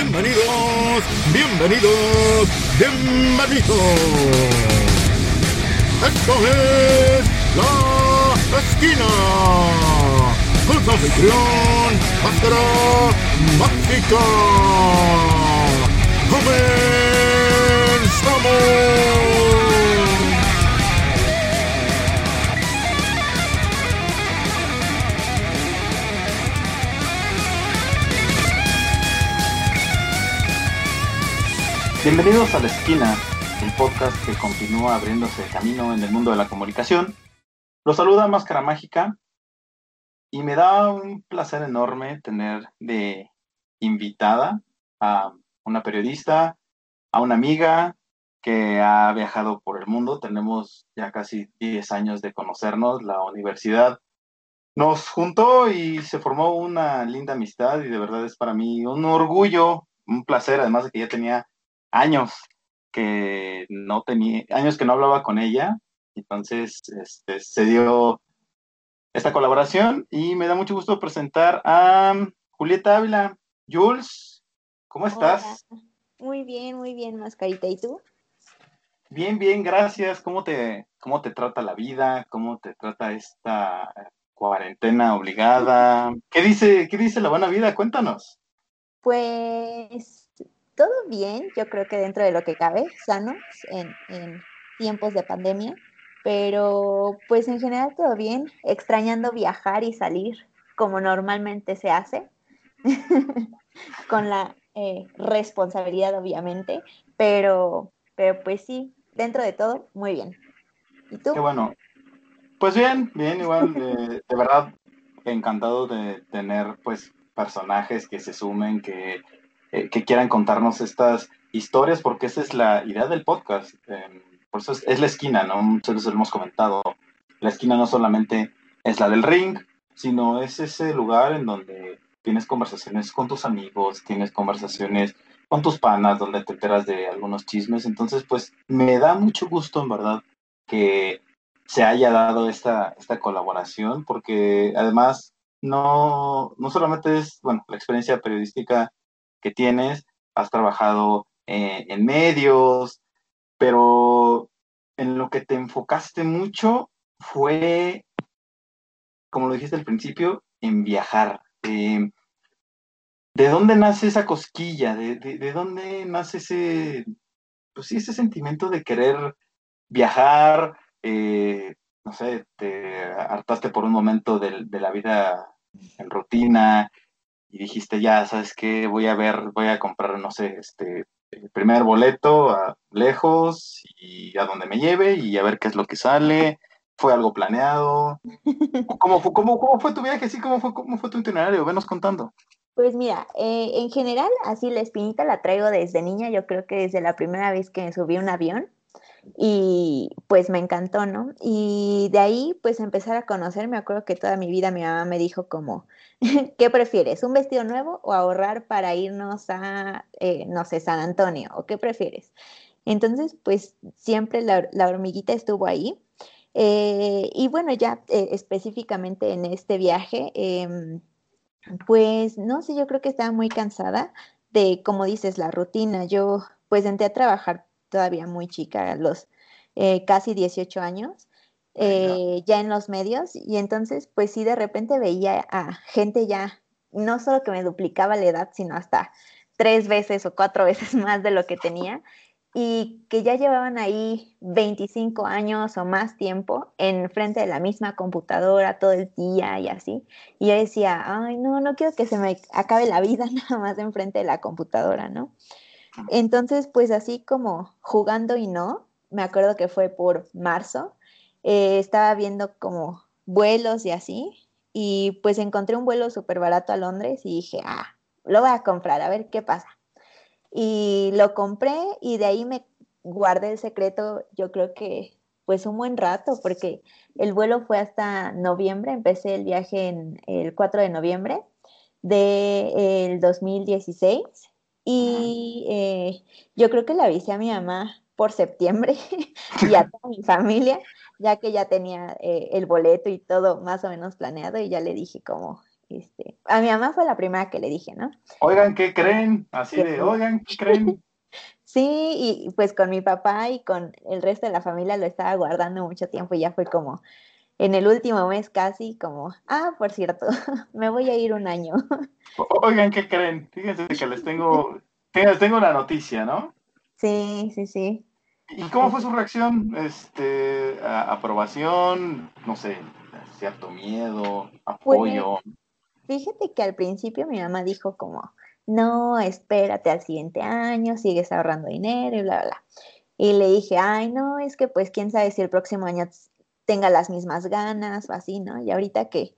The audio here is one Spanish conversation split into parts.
Bienvenidos, bienvenidos, bienvenidos. Esto es La Esquina. Con su anfitrión, Máscara Mágica. ¡Comenzamos! Bienvenidos a La Esquina, el podcast que continúa abriéndose camino en el mundo de la comunicación. Los saluda Máscara Mágica y me da un placer enorme tener de invitada a una periodista, a una amiga que ha viajado por el mundo. Tenemos ya casi 10 años de conocernos. La universidad nos juntó y se formó una linda amistad y de verdad es para mí un orgullo, un placer, además de que ya tenía años que no tenía, años que no hablaba con ella. Entonces este, se dio esta colaboración y me da mucho gusto presentar a Julieta Ávila. Jules, ¿cómo estás? Muy bien, muy bien, Mascarita. ¿Y tú? Bien, bien, gracias. ¿Cómo te, cómo te trata la vida? ¿Cómo te trata esta cuarentena obligada? ¿Qué dice, qué dice la buena vida? Cuéntanos. Pues todo bien, yo creo que dentro de lo que cabe, sanos en, tiempos de pandemia, pero pues en general todo bien, extrañando viajar y salir como normalmente se hace, con la eh, responsabilidad obviamente, pero, pero pues sí, dentro de todo, muy bien. ¿Y tú? Qué bueno. Pues bien, bien, igual, de, de verdad, encantado de tener pues personajes que se sumen, que, eh, que quieran contarnos estas historias, porque esa es la idea del podcast. Eh, por eso es, es, la esquina, ¿no? Muchas veces lo hemos comentado. La esquina no solamente es la del ring, sino es ese lugar en donde tienes conversaciones con tus amigos, tienes conversaciones con tus panas, donde te enteras de algunos chismes. Entonces, pues me da mucho gusto, en verdad, que se haya dado esta, esta colaboración, porque además no, no solamente es, bueno, la experiencia periodística que tienes, has trabajado eh, en medios, pero en lo que te enfocaste mucho fue, como lo dijiste al principio, en viajar. Eh, ¿De dónde nace esa cosquilla? ¿De, de, de dónde nace ese, pues sí, ese sentimiento de querer viajar? Eh, no sé, te hartaste por un momento de, la vida en rutina y dijiste, ya, ¿sabes qué? Voy a ver, voy a comprar, no sé, este, el primer boleto a lejos y a donde me lleve y a ver qué es lo que sale. ¿Fue algo planeado? ¿Cómo, fue, cómo, cómo fue tu viaje? Sí, ¿cómo fue, ¿Cómo fue tu itinerario? Venos contando. Pues mira, eh, en general, así la espinita la traigo desde niña, yo creo que desde la primera vez que me subí a un avión y pues me encantó, ¿no? Y de ahí pues empezar a conocer, me acuerdo que toda mi vida mi mamá me dijo como, ¿qué prefieres? ¿Un vestido nuevo o ahorrar para irnos a, eh, no sé, San Antonio? ¿O qué prefieres? Entonces pues siempre la, hormiguita estuvo ahí. Eh, y bueno, ya eh, específicamente en este viaje, eh, pues no sé, yo creo que estaba muy cansada de, como dices, la rutina. Yo pues entré a trabajar todavía muy chica, a los eh, casi 18 años, eh, ya en los medios, y entonces pues sí de repente veía a gente ya, no solo que me duplicaba la edad, sino hasta tres veces o cuatro veces más de lo que tenía, y que ya llevaban ahí 25 años o más tiempo en frente de la misma computadora todo el día y así. Y yo decía, ay, no, no quiero que se me acabe la vida nada más en frente de la computadora, ¿no? Entonces, pues así como jugando y no, me acuerdo que fue por marzo, eh, estaba viendo como vuelos y así, y pues encontré un vuelo súper barato a Londres y dije, ah, lo voy a comprar, a ver qué pasa. Y lo compré y de ahí me guardé el secreto, yo creo que pues un buen rato, porque el vuelo fue hasta noviembre, empecé el viaje en el 4 de noviembre del de 2016 y eh, yo creo que le avisé a mi mamá por septiembre y a toda mi familia, ya que ya tenía eh, el boleto y todo más o menos planeado y ya le dije como, este, a mi mamá fue la primera que le dije, ¿no? Oigan, ¿qué creen? Así de, oigan, ¿qué creen? Sí, y pues con mi papá y con el resto de la familia lo estaba guardando mucho tiempo y ya fue como en el último mes casi como, ah, por cierto, me voy a ir un año. Oigan, ¿qué creen? Fíjense que les tengo, les tengo la noticia, ¿no? Sí, sí, sí. ¿Y cómo fue su reacción? Este, aprobación, no sé, cierto miedo, apoyo. fíjate que al principio mi mamá dijo como, no, espérate al siguiente año, sigues ahorrando dinero y bla, bla. Y le dije, ay, no, es que pues quién sabe si el próximo año tenga las mismas ganas o así, ¿no? Y ahorita que,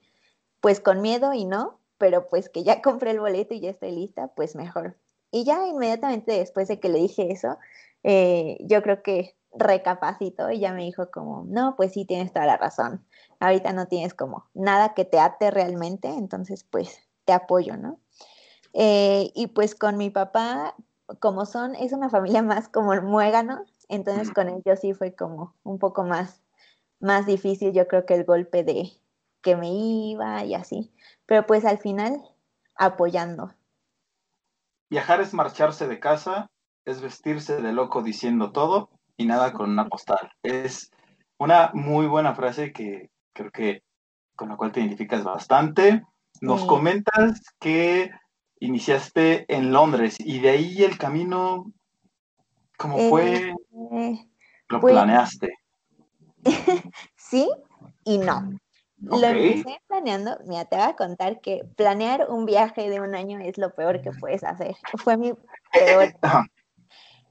pues con miedo y no, pero pues que ya compré el boleto y ya estoy lista, pues mejor. Y ya inmediatamente después de que le dije eso, eh, yo creo que recapacitó y ya me dijo como, no, pues sí, tienes toda la razón. Ahorita no tienes como nada que te ate realmente, entonces pues te apoyo, ¿no? Eh, y pues con mi papá, como son, es una familia más como muégano, entonces con él yo sí fue como un poco más más difícil yo creo que el golpe de que me iba y así. Pero pues al final apoyando. Viajar es marcharse de casa, es vestirse de loco diciendo todo y nada con una postal. Es una muy buena frase que creo que con la cual te identificas bastante. Nos comentas que iniciaste en Londres y de ahí el camino, ¿cómo fue? Eh, ¿Lo pues planeaste? sí y no. Lo empecé planeando, mira, te voy a contar que planear un viaje de un año es lo peor que puedes hacer. Fue mi peor.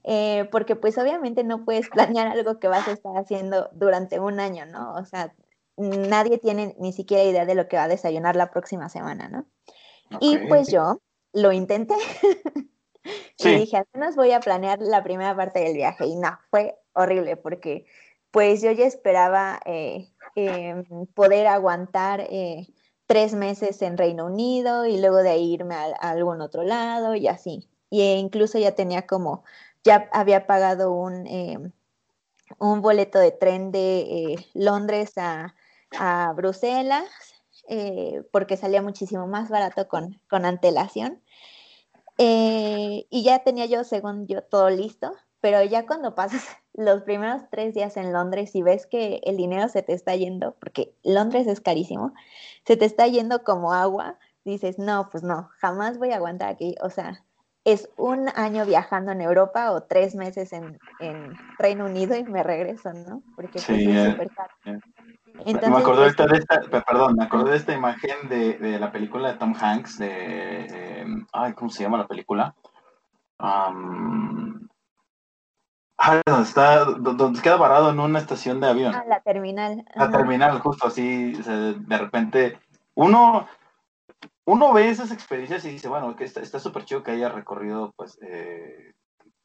Eh, porque pues obviamente no puedes planear algo que vas a estar haciendo durante un año, ¿no? O sea, nadie tiene ni siquiera idea de lo que va a desayunar la próxima semana, ¿no? Y pues yo lo intenté. y dije, al menos voy a planear la primera parte del viaje. Y no, fue horrible porque pues yo ya esperaba eh, em, poder aguantar eh, tres meses en Reino Unido y luego de irme a, algún otro lado y así. Y e incluso ya tenía como, ya había pagado un, em, un boleto de tren de eh, Londres a, a Bruselas porque salía muchísimo más barato con, con antelación. y ya tenía yo, según yo, todo listo, pero ya cuando pasas los primeros tres días en Londres y ves que el dinero se te está yendo, porque Londres es carísimo, se te está yendo como agua, dices, no, pues no, jamás voy a aguantar aquí. O sea, es un año viajando en Europa o tres meses en, Reino Unido y me regreso, ¿no? Porque pues, sí, es súper caro. me acordé pues, de esta, perdón, me acordé de esta imagen de, la película de Tom Hanks, de, eh, ay, ¿cómo se llama la película? Ah, donde está, donde queda varado en una estación de avión. Ah, la terminal. La terminal, justo así, de repente, uno, uno ve esas experiencias y dice, bueno, que está súper chido que haya recorrido, pues, eh,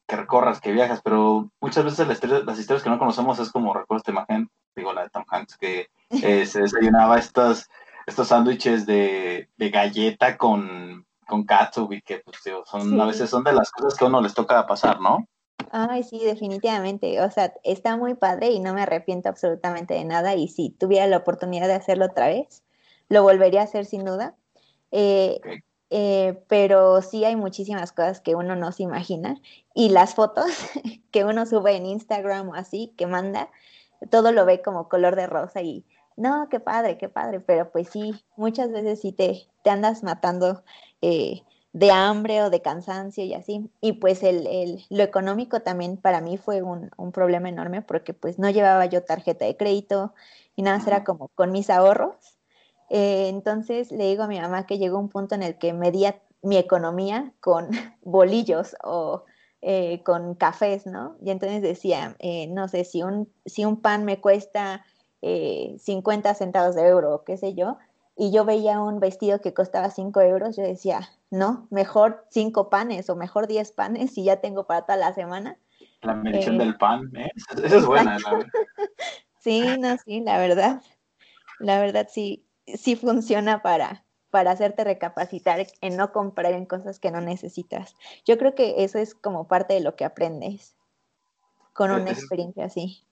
que recorras, que viajas, pero muchas veces las, las, historias que no conocemos es como, recuerdo esta imagen, digo, la de Tom Hanks, que eh, se desayunaba estos, estos sándwiches de, de galleta con, con katsu y que, pues, son, a veces son de las cosas que a uno les toca pasar, ¿no? Ay, sí, definitivamente. O sea, está muy padre y no me arrepiento absolutamente de nada. Y si tuviera la oportunidad de hacerlo otra vez, lo volvería a hacer sin duda. Eh, eh, pero sí hay muchísimas cosas que uno no se imagina. Y las fotos que uno sube en Instagram o así, que manda, todo lo ve como color de rosa y no, qué padre, qué padre. Pero pues sí, muchas veces sí te, te andas matando. Eh, de hambre o de cansancio y así. Y pues el, el, lo económico también para mí fue un, un, problema enorme porque pues no llevaba yo tarjeta de crédito y nada, era como con mis ahorros. Eh, entonces le digo a mi mamá que llegó un punto en el que medía mi economía con bolillos o eh, con cafés, ¿no? Y entonces decía, eh, no sé, si un, si un pan me cuesta 50 centavos de euro o qué sé yo, y yo veía un vestido que costaba 5 euros, yo decía, no, mejor 5 panes o mejor 10 panes y ya tengo para toda la semana. La mención eh, del pan, ¿eh? Esa es buena, la verdad. sí, no, sí, la verdad. La verdad sí, sí funciona para, para hacerte recapacitar en no comprar en cosas que no necesitas. Yo creo que eso es como parte de lo que aprendes con una experiencia así.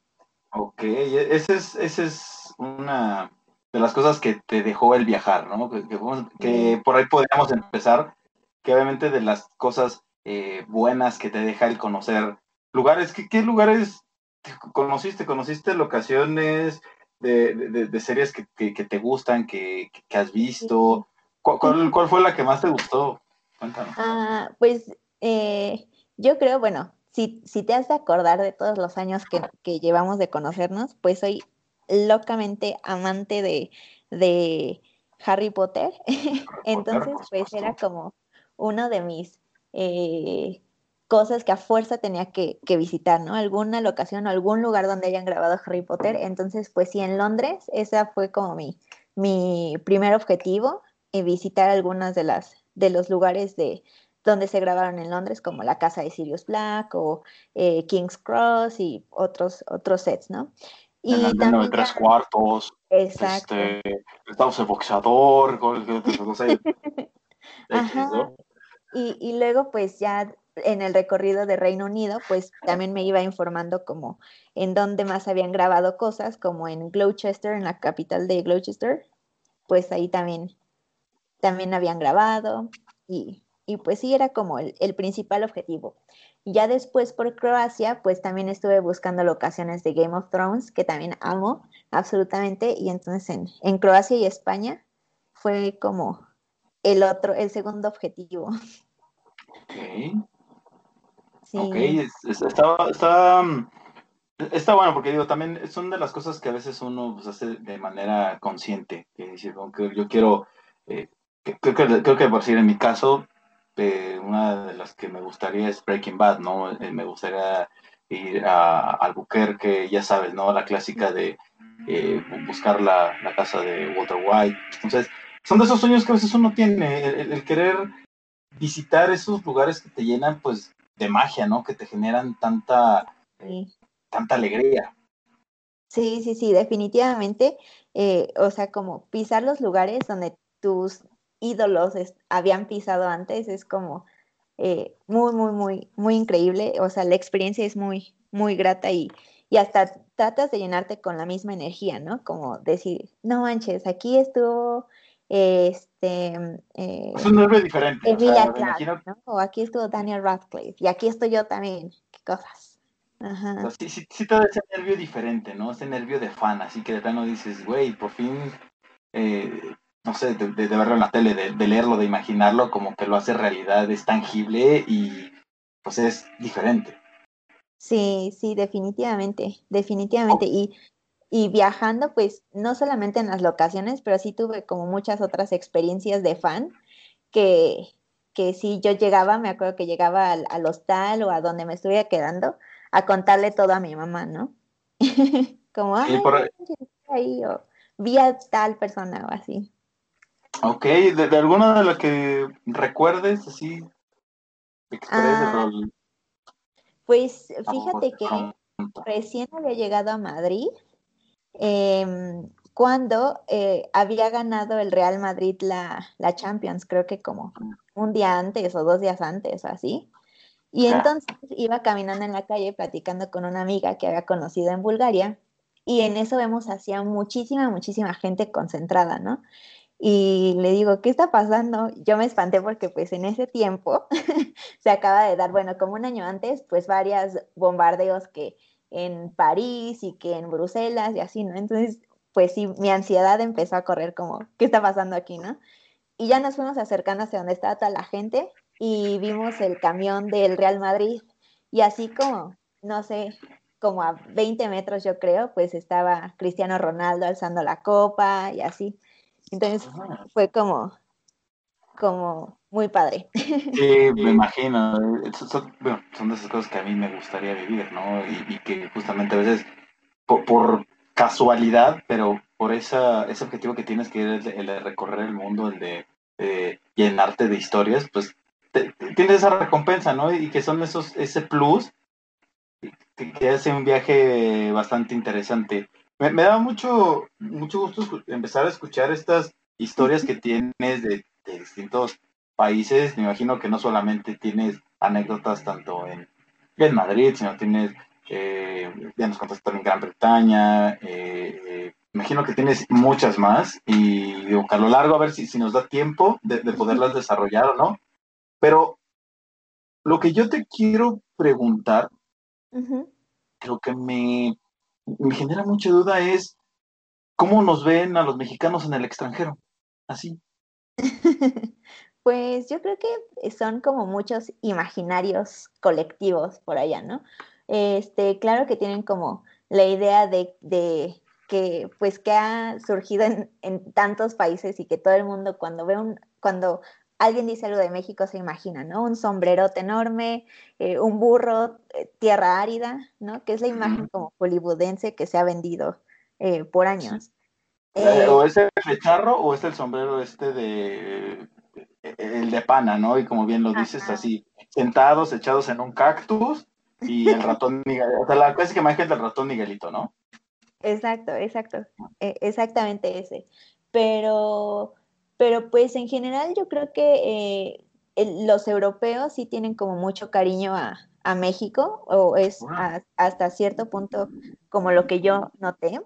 Ok, esa es, esa es una de las cosas que te dejó el viajar, ¿no? Que, por ahí podríamos empezar, que obviamente de las cosas eh, buenas que te deja el conocer lugares, ¿qué, qué lugares conociste? ¿Conociste locaciones de, series que, te gustan, que, has visto? ¿Cuál, ¿Cuál, fue la que más te gustó? Cuéntanos. Ah, pues eh, yo creo, bueno, si, si, te has de acordar de todos los años que, que llevamos de conocernos, pues soy locamente amante de, de Harry Potter. Entonces, pues era como uno de mis eh, cosas que a fuerza tenía que, visitar, ¿no? Alguna locación o algún lugar donde hayan grabado Harry Potter. Entonces, pues sí, en Londres, esa fue como mi, mi primer objetivo, y visitar algunas de las de los lugares de donde se grabaron en Londres, como la casa de Sirius Black o eh, King's Cross y otros, otros sets, ¿no? Y en también de tres cuartos. Exacto. Este, estamos el boxeador, no sé. y, y luego, pues ya en el recorrido de Reino Unido, pues también me iba informando como en dónde más habían grabado cosas, como en Gloucester, en la capital de Gloucester, pues ahí también, también habían grabado y, pues sí, era como el, principal objetivo. Ya después por Croacia, pues también estuve buscando locaciones de Game of Thrones, que también amo absolutamente, y entonces en, en Croacia y España fue como el otro, el segundo objetivo. Ok. Ok, está, está, mm, está, bueno porque digo, también son de las cosas que a veces uno pues, hace de manera consciente. Que decir, yo quiero, eh, creo, que, creo que por decir en mi caso, eh, una de las que me gustaría es Breaking Bad, ¿no? Eh, me gustaría ir a Albuquerque, ya sabes, ¿no? La clásica de buscar la, la, casa de Walter White. Entonces, son de esos sueños que a veces uno tiene, el, el querer visitar esos lugares que te llenan, pues, de magia, ¿no? Que te generan tanta, tanta alegría. Sí, sí, sí, definitivamente. Eh, o sea, como pisar los lugares donde tus ídolos habían pisado antes es como eh, muy, muy, muy, muy increíble. O sea, la experiencia es muy, muy grata y, y hasta tratas de llenarte con la misma energía, ¿no? Como decir, no manches, aquí estuvo este, eh, es un nervio diferente. O, aquí estuvo Daniel Radcliffe y aquí estoy yo también. Qué cosas. Ajá. sí, sí, sí, todo ese nervio diferente, ¿no? Ese nervio de fan, así que de plano dices, güey, por fin, eh, no sé, de, verlo en la tele, de, de, leerlo, de imaginarlo, como que lo hace realidad, es tangible y pues es diferente. Sí, sí, definitivamente, definitivamente. Y y viajando, pues no solamente en las locaciones, pero sí tuve como muchas otras experiencias de fan que, que si yo llegaba, me acuerdo que llegaba al, hostal o a donde me estuviera quedando a contarle todo a mi mamá, ¿no? como, ahí, o vi a tal persona o así. Ok, ¿de, alguna de las que recuerdes así? Ah, pues fíjate que recién había llegado a Madrid Em, cuando eh, había ganado el Real Madrid la, la, Champions, creo que como un día antes o dos días antes o así. Y entonces iba caminando en la calle platicando con una amiga que había conocido en Bulgaria y en eso vemos hacia muchísima, muchísima gente concentrada, ¿no? Y le digo, ¿qué está pasando? Yo me espanté porque pues en ese tiempo se acaba de dar, bueno, como un año antes, pues varios bombardeos que en París y que en Bruselas y así, ¿no? Entonces, pues sí, mi ansiedad empezó a correr como, ¿qué está pasando aquí, no? Y ya nos fuimos acercando hacia donde estaba toda la gente y vimos el camión del Real Madrid y así como, no sé, como a 20 metros yo creo, pues estaba Cristiano Ronaldo alzando la copa y así. Entonces fue como, como muy padre. Sí, me imagino. Son, de esas cosas que a mí me gustaría vivir, ¿no? Y, que justamente a veces, por, casualidad, pero por esa, ese objetivo que tienes, que es el, de recorrer el mundo, el de llenarte de historias, pues tienes esa recompensa, ¿no? Y que son esos, ese plus que, hace un viaje bastante interesante. Me, me da mucho, mucho gusto empezar a escuchar estas historias que tienes de de distintos países, me imagino que no solamente tienes anécdotas tanto en, en Madrid, sino tienes, eh, ya nos contaste en Gran Bretaña, eh, imagino que tienes muchas más y digo, a lo largo a ver si, si nos da tiempo de, poderlas desarrollar o no. Pero lo que yo te quiero preguntar, lo que me, me genera mucha duda es cómo nos ven a los mexicanos en el extranjero, así. Pues yo creo que son como muchos imaginarios colectivos por allá, ¿no? Este, claro que tienen como la idea de, de que pues que ha surgido en, en, tantos países y que todo el mundo cuando ve un, cuando alguien dice algo de México se imagina, ¿no? Un sombrerote enorme, eh, un burro, eh, tierra árida, ¿no? Que es la imagen como hollywoodense que se ha vendido eh, por años. o es el flecharro o es el sombrero este de el de pana, ¿no? Y como bien lo dices, así, sentados, echados en un cactus y el ratón Miguelito, o sea, la clásica imagen del ratón Miguelito, ¿no? Exacto, exacto, exactamente ese. Pero, pero pues en general yo creo que eh, los europeos sí tienen como mucho cariño a, México, o es hasta cierto punto como lo que yo noté.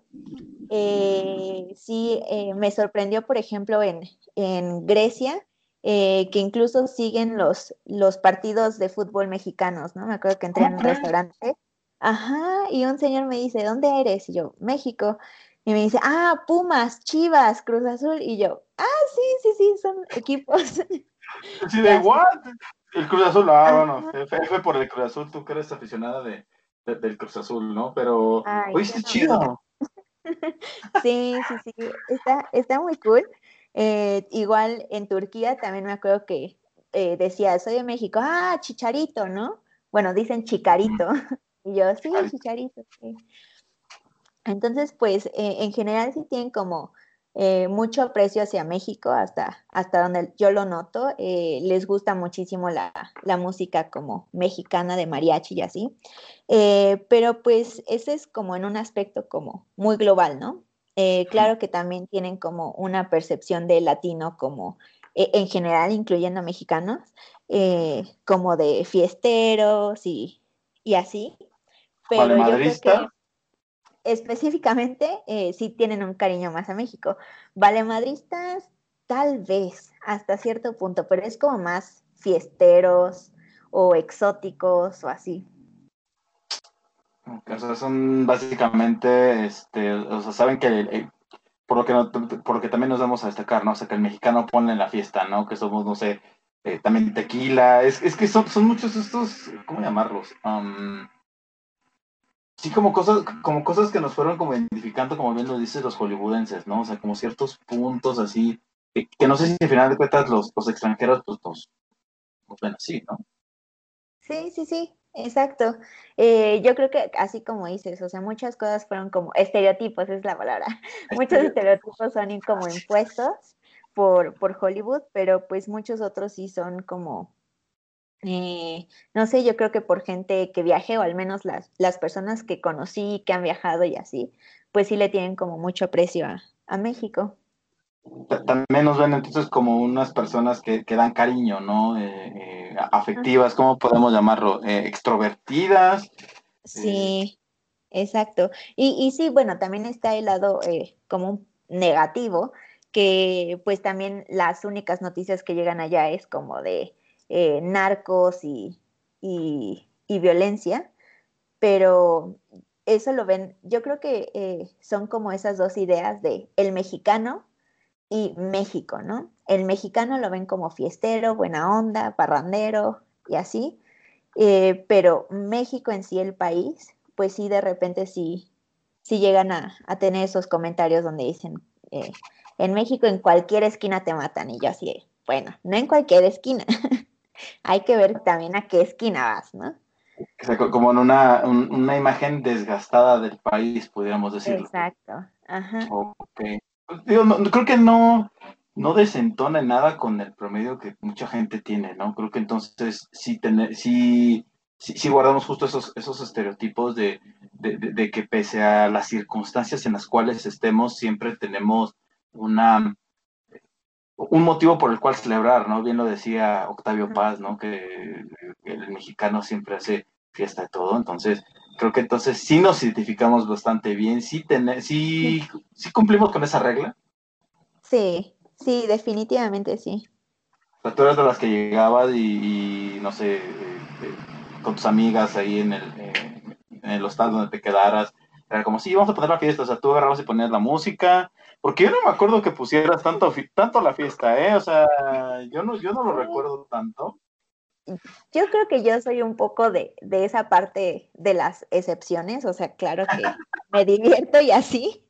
Eh, sí, eh, me sorprendió, por ejemplo, en, en Grecia, eh, que incluso siguen los, los partidos de fútbol mexicanos, ¿no? Me acuerdo que entré en un restaurante, ajá, y un señor me dice, ¿dónde eres? Y yo, México. Y me dice, ah, Pumas, Chivas, Cruz Azul. Y yo, ah, sí, sí, sí, son equipos. Sí, de what? El Cruz Azul, ah, bueno, fue por el Cruz Azul, tú que eres aficionada de, del Cruz Azul, ¿no? Pero, oíste chido. sí, sí, sí, está, está muy cool. Eh, igual en Turquía también me acuerdo que eh, decía, soy de México, ah, chicharito, ¿no? Bueno, dicen chicarito. Y yo, sí, chicharito, sí. Entonces, pues eh, en general sí tienen como mucho aprecio hacia México, hasta, hasta donde yo lo noto. les gusta muchísimo la, la, música como mexicana de mariachi y así. pero pues ese es como en un aspecto como muy global, ¿no? Eh, claro que también tienen como una percepción de latino como e, en general, incluyendo mexicanos, eh, como de fiesteros y, así. Pero yo creo que específicamente eh, sí tienen un cariño más a México. Valemadristas, tal vez, hasta cierto punto, pero es como más fiesteros o exóticos o así. O son básicamente, este, o sea, saben que, por, lo que por lo que también nos vamos a destacar, ¿no? O sea, que el mexicano pone en la fiesta, ¿no? Que somos, no sé, eh, también tequila, es, es que son, son muchos estos, ¿cómo llamarlos? Sí, como cosas, como cosas que nos fueron como identificando, como bien lo dicen los hollywoodenses, ¿no? O sea, como ciertos puntos así, que, no sé si al final de cuentas los, los extranjeros, pues, nos, nos ven así, ¿no? Sí, sí, sí. Exacto. Eh, yo creo que así como dices, o sea, muchas cosas fueron como estereotipos, es la palabra. Muchos estereotipos son como impuestos por, por Hollywood, pero pues muchos otros sí son como, eh, no sé, yo creo que por gente que viaje, o al menos las, las personas que conocí, que han viajado y así, pues sí le tienen como mucho aprecio a, a México también nos ven entonces como unas personas que, que dan cariño, ¿no? Eh, eh, afectivas, ¿cómo podemos llamarlo? Extrovertidas. Sí, exacto. Y, y, sí, bueno, también está el lado como un negativo, que pues también las únicas noticias que llegan allá es como de narcos y, y, violencia, pero eso lo ven, yo creo que son como esas dos ideas de el mexicano y México, ¿no? El mexicano lo ven como fiestero, buena onda, parrandero y así, eh, pero México en sí, el país, pues sí, de repente sí, sí llegan a, tener esos comentarios donde dicen, eh, en México en cualquier esquina te matan, y yo así, bueno, no en cualquier esquina, hay que ver también a qué esquina vas, ¿no? como en una, una imagen desgastada del país, podríamos decirlo. Exacto, ajá. Ok creo que no, no desentona nada con el promedio que mucha gente tiene, ¿no? Creo que entonces sí, tener, sí, sí, guardamos justo esos, esos estereotipos de, de, que pese a las circunstancias en las cuales estemos, siempre tenemos una un motivo por el cual celebrar, ¿no? Bien lo decía Octavio Paz, ¿no? Que el mexicano siempre hace fiesta de todo, entonces creo que entonces sí nos identificamos bastante bien, sí, sí, sí cumplimos con esa regla. Sí, sí, definitivamente sí. O tú eras de las que llegabas y, no sé, eh, eh, con tus amigas ahí en el, eh, en el hostal donde te quedaras, era como, sí, vamos a poner la fiesta, o sea, tú agarrabas y ponías la música, porque yo no me acuerdo que pusieras tanto, tanto la fiesta, ¿eh? O sea, yo no, yo no lo recuerdo tanto. Yo creo que yo soy un poco de, de esa parte de las excepciones, o sea, claro que me divierto y así,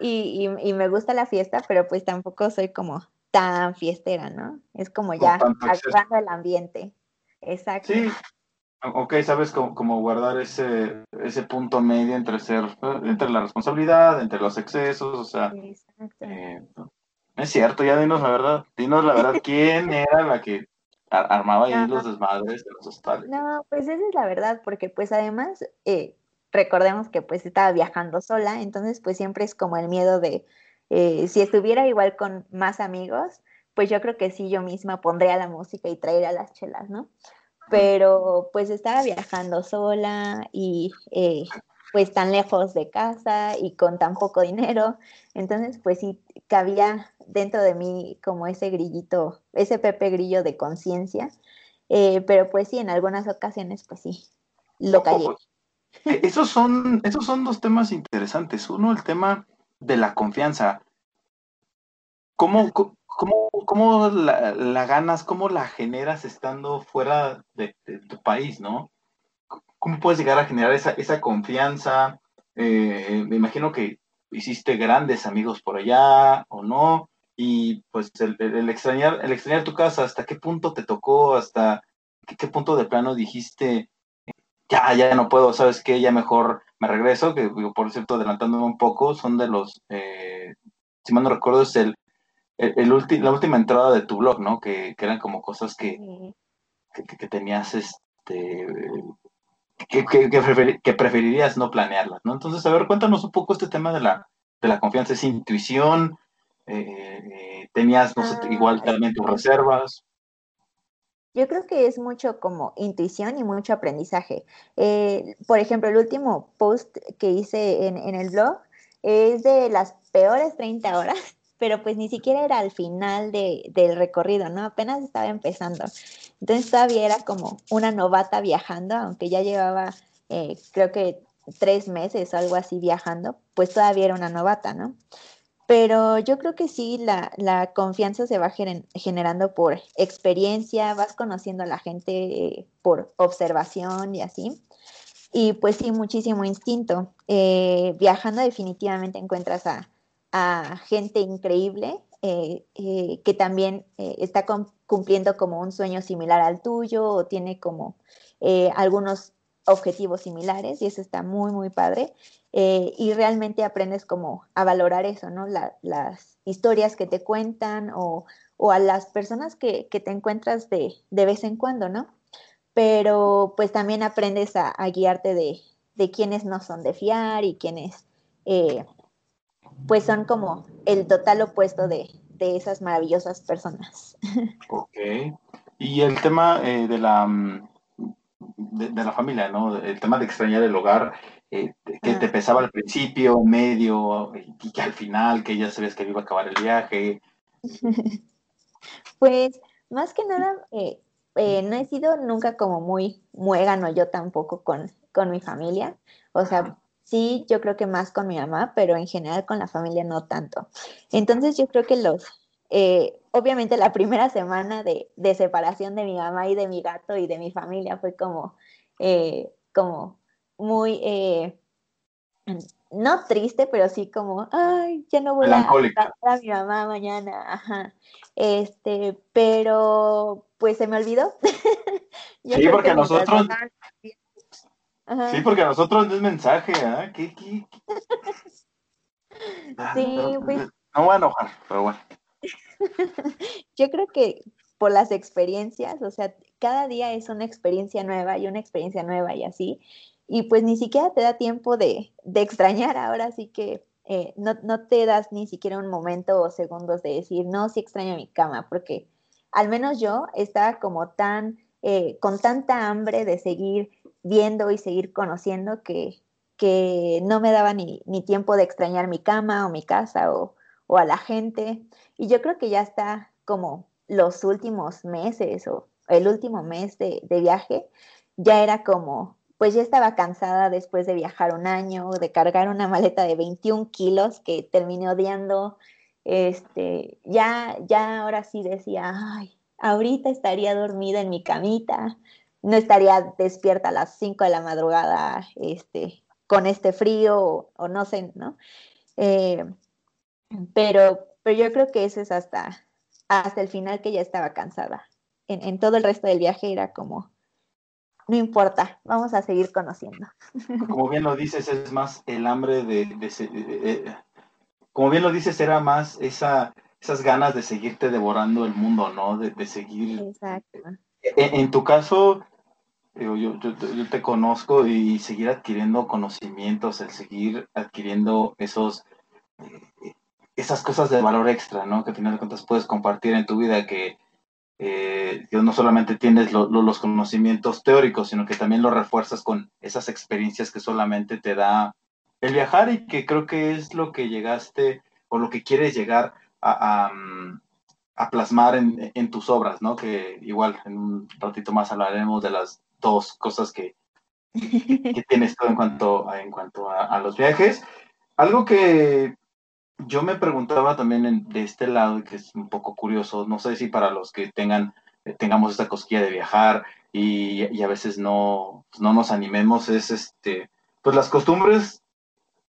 y, y, me gusta la fiesta, pero pues tampoco soy como tan fiestera, ¿no? Es como ya actuando el ambiente. Exacto. Sí, ok, sabes cómo, guardar ese, ese punto medio entre ser, entre la responsabilidad, entre los excesos, o sea. Eh, es cierto, ya dinos la verdad, dinos la verdad, ¿quién era la que armaba ahí los desmadres de los hostales? No, pues esa es la verdad, porque pues además, eh, recordemos que pues estaba viajando sola, entonces pues siempre es como el miedo de, eh, si estuviera igual con más amigos, pues yo creo que sí yo misma pondría la música y traería las chelas, ¿no? Pero pues estaba viajando sola y eh, pues tan lejos de casa y con tan poco dinero, entonces pues sí cabía dentro de mí como ese grillito, ese Pepe Grillo de conciencia, eh, pero pues sí, en algunas ocasiones pues sí, lo callé. E-, esos son, esos son dos temas interesantes. Uno, el tema de la confianza. ¿Cómo, cómo, la, ganas, cómo la generas estando fuera de, tu país, no? ¿Cómo puedes llegar a generar esa, esa confianza? Eh, me imagino que hiciste grandes amigos por allá o no, y pues el, extrañar, el extrañar tu casa, ¿hasta qué punto te tocó? ¿Hasta qué punto de plano dijiste, ya, ya no puedo, ¿sabes qué? Ya mejor me regreso, que por cierto, adelantándome un poco, son de los, eh, si mal no recuerdo, es el, el, la última entrada de tu blog, ¿no? Que, eran como cosas que, que, tenías, este, que, que, preferirías no planearlas, ¿no? Entonces, a ver, cuéntanos un poco este tema de la, de la confianza, esa intuición, eh, eh, tenías, no sé, igual ah, también tus reservas. Yo creo que es mucho como intuición y mucho aprendizaje. Eh, por ejemplo, el último post que hice en, el blog es de las peores 30 horas, pero pues ni siquiera era al final del recorrido, ¿no? Apenas estaba empezando. Entonces todavía era como una novata viajando, aunque ya llevaba, eh, creo que tres meses o algo así viajando, pues todavía era una novata, ¿no? Pero yo creo que sí, la, confianza se va generando por experiencia, vas conociendo a la gente por observación y así. Y pues sí, muchísimo instinto. Eh, viajando definitivamente encuentras a, gente increíble eh, que también está cumpliendo como un sueño similar al tuyo o tiene como algunos objetivos similares y eso está muy, muy padre. Eh, y realmente aprendes como a valorar eso, ¿no? las historias que te cuentan o, a las personas que, te encuentras de, vez en cuando, ¿no? Pero pues también aprendes a, guiarte de, de, quienes no son de fiar y quienes eh, pues son como el total opuesto de, esas maravillosas personas. Ok. Y el tema eh, de la mm, de, la familia, ¿no? El tema de extrañar el hogar, eh, que te ah. pesaba al principio, medio, y que al final, que ya sabías que iba a acabar el viaje. Pues más que nada, eh, eh, no he sido nunca como muy muégano yo tampoco con, con mi familia. O sea, sí, yo creo que más con mi mamá, pero en general con la familia no tanto. Entonces yo creo que los, obviamente la primera semana de, de, separación de mi mamá y de mi gato y de mi familia fue como, como muy, eh, no triste, pero sí como, ay, ya no voy a ver a mi mamá mañana, ajá. Este, pero pues se me olvidó. sí, porque a Sí, porque a nosotros es mensaje, ¿ah? ¿Qué, qué, sí, pues... No voy a enojar, pero bueno. Yo creo que por las experiencias, o sea, cada día es una experiencia nueva y una experiencia nueva y así y pues ni siquiera te da tiempo de, extrañar, ahora sí que eh, no, te das ni siquiera un momento o segundos de decir, no, sí extraño mi cama, porque al menos yo estaba como tan, eh, con tanta hambre de seguir viendo y seguir conociendo que, que no me daba ni, ni, tiempo de extrañar mi cama o mi casa o, o, a la gente. Y yo creo que ya está como los últimos meses o el último mes de, de viaje, ya era como, pues ya estaba cansada después de viajar un año, de cargar una maleta de 21 kilos que terminé odiando. Este, ya, ya ahora sí decía, ay, ahorita estaría dormida en mi camita, no estaría despierta a las 5 de la madrugada, este, con este frío o, no sé, ¿no? Eh, pero, pero yo creo que eso es hasta, hasta el final que ya estaba cansada. En, en, todo el resto del viaje era como, no importa, vamos a seguir conociendo. Como bien lo dices, es más el hambre de, de, como bien lo dices, era más esa, esas ganas de seguirte devorando el mundo, ¿no? De, seguir. Exacto. en, tu caso, yo, yo, te conozco y seguir adquiriendo conocimientos, el seguir adquiriendo esos, eh, esas cosas de valor extra, ¿no? Que al final de cuentas puedes compartir en tu vida, que eh, no solamente tienes los conocimientos teóricos, sino que también los refuerzas con esas experiencias que solamente te da el viajar y que creo que es lo que llegaste o lo que quieres llegar a, a, mm, plasmar en, en, tus obras, ¿no? Que igual en un ratito más hablaremos de las dos cosas que, que tienes tú en cuanto, a, en cuanto a, los viajes. Algo que yo me preguntaba también de este lado, que es un poco curioso, no sé si para los que tengan, eh, tengamos esta cosquilla de viajar y, y a veces no, pues no nos animemos, es este, pues las costumbres,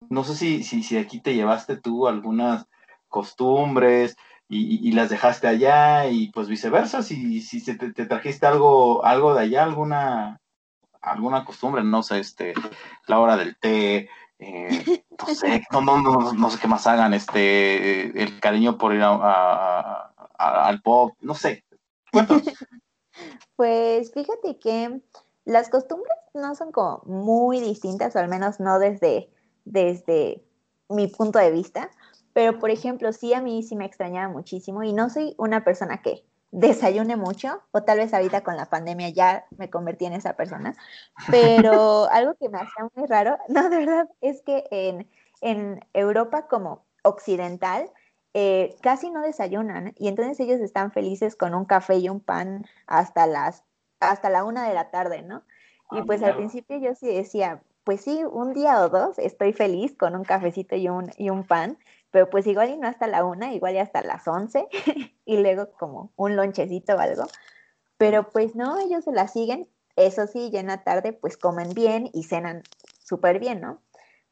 no sé si, si, si aquí te llevaste tú algunas costumbres, y, y, las dejaste allá y pues viceversa, si, si te, te, trajiste algo, algo de allá, alguna, alguna costumbre, no sé, este, la hora del té, eh, no sé, no, no, no, no, sé qué más hagan, este, el cariño por ir a, al pop, no sé. Pues fíjate que las costumbres no son como muy distintas, o al menos no desde, desde mi punto de vista, pero, por ejemplo, sí a mí sí me extrañaba muchísimo y no soy una persona que desayune mucho, o tal vez ahorita con la pandemia ya me convertí en esa persona, pero algo que me hacía muy raro, no, de verdad, es que en, en Europa como occidental, eh, casi no desayunan y entonces ellos están felices con un café y un pan hasta las hasta la una de la tarde, ¿no? Y ah, pues al principio yo sí decía, pues sí, un día o dos estoy feliz con un cafecito y un, y un pan, pero pues igual y no hasta la una, igual y hasta las once, y luego como un lonchecito o algo. Pero pues no, ellos se la siguen, eso sí, ya en la tarde pues comen bien y cenan súper bien, ¿no?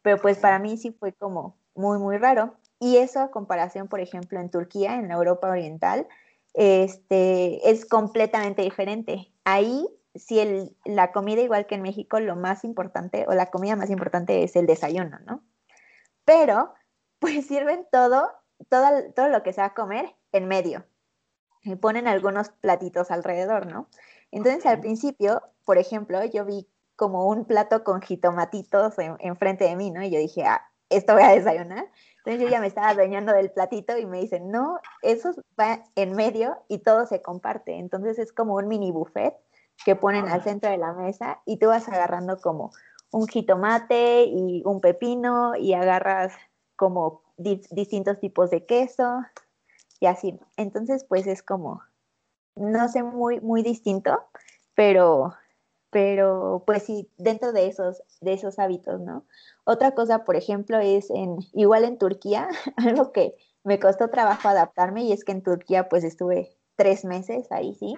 Pero pues para mí sí fue como muy, muy raro. Y eso a comparación, por ejemplo, en Turquía, en la Europa Oriental, este, es completamente diferente. Ahí, si el, la comida, igual que en México, lo más importante o la comida más importante es el desayuno, ¿no? Pero pues sirven todo, todo, todo lo que se va a comer en medio. Y ponen algunos platitos alrededor, ¿no? Entonces al principio, por ejemplo, yo vi como un plato con jitomatitos enfrente de mí, ¿no? Y yo dije, ah, esto voy a desayunar. Entonces yo ya me estaba adueñando del platito y me dicen, no, eso va en medio y todo se comparte. Entonces es como un mini buffet que ponen al centro de la mesa y tú vas agarrando como un jitomate y un pepino y agarras como distintos tipos de queso y así. Entonces, pues es como, no sé, muy, muy distinto, pero, pero pues sí, dentro de esos, de esos hábitos, ¿no? Otra cosa, por ejemplo, es en, igual en Turquía, algo que me costó trabajo adaptarme y es que en Turquía pues estuve tres meses ahí, sí.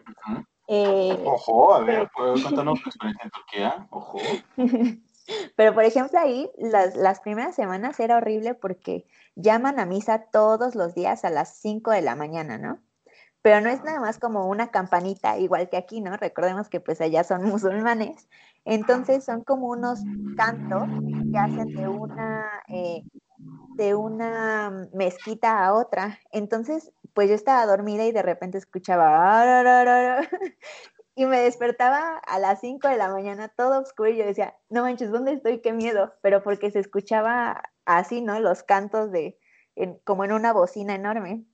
Eh, Ojo, a ver, cuéntanos tu experiencia en Turquía. Ojo. Pero, por ejemplo, ahí las, las, primeras semanas era horrible porque llaman a misa todos los días a las 5 de la mañana, ¿no? Pero no es nada más como una campanita, igual que aquí, ¿no? Recordemos que pues allá son musulmanes. Entonces son como unos cantos que hacen de una, eh, de una mezquita a otra. Entonces, pues yo estaba dormida y de repente escuchaba y me despertaba a las 5 de la mañana todo oscuro y yo decía, no manches, ¿dónde estoy? Qué miedo, pero porque se escuchaba así, ¿no? Los cantos de, como en una bocina enorme.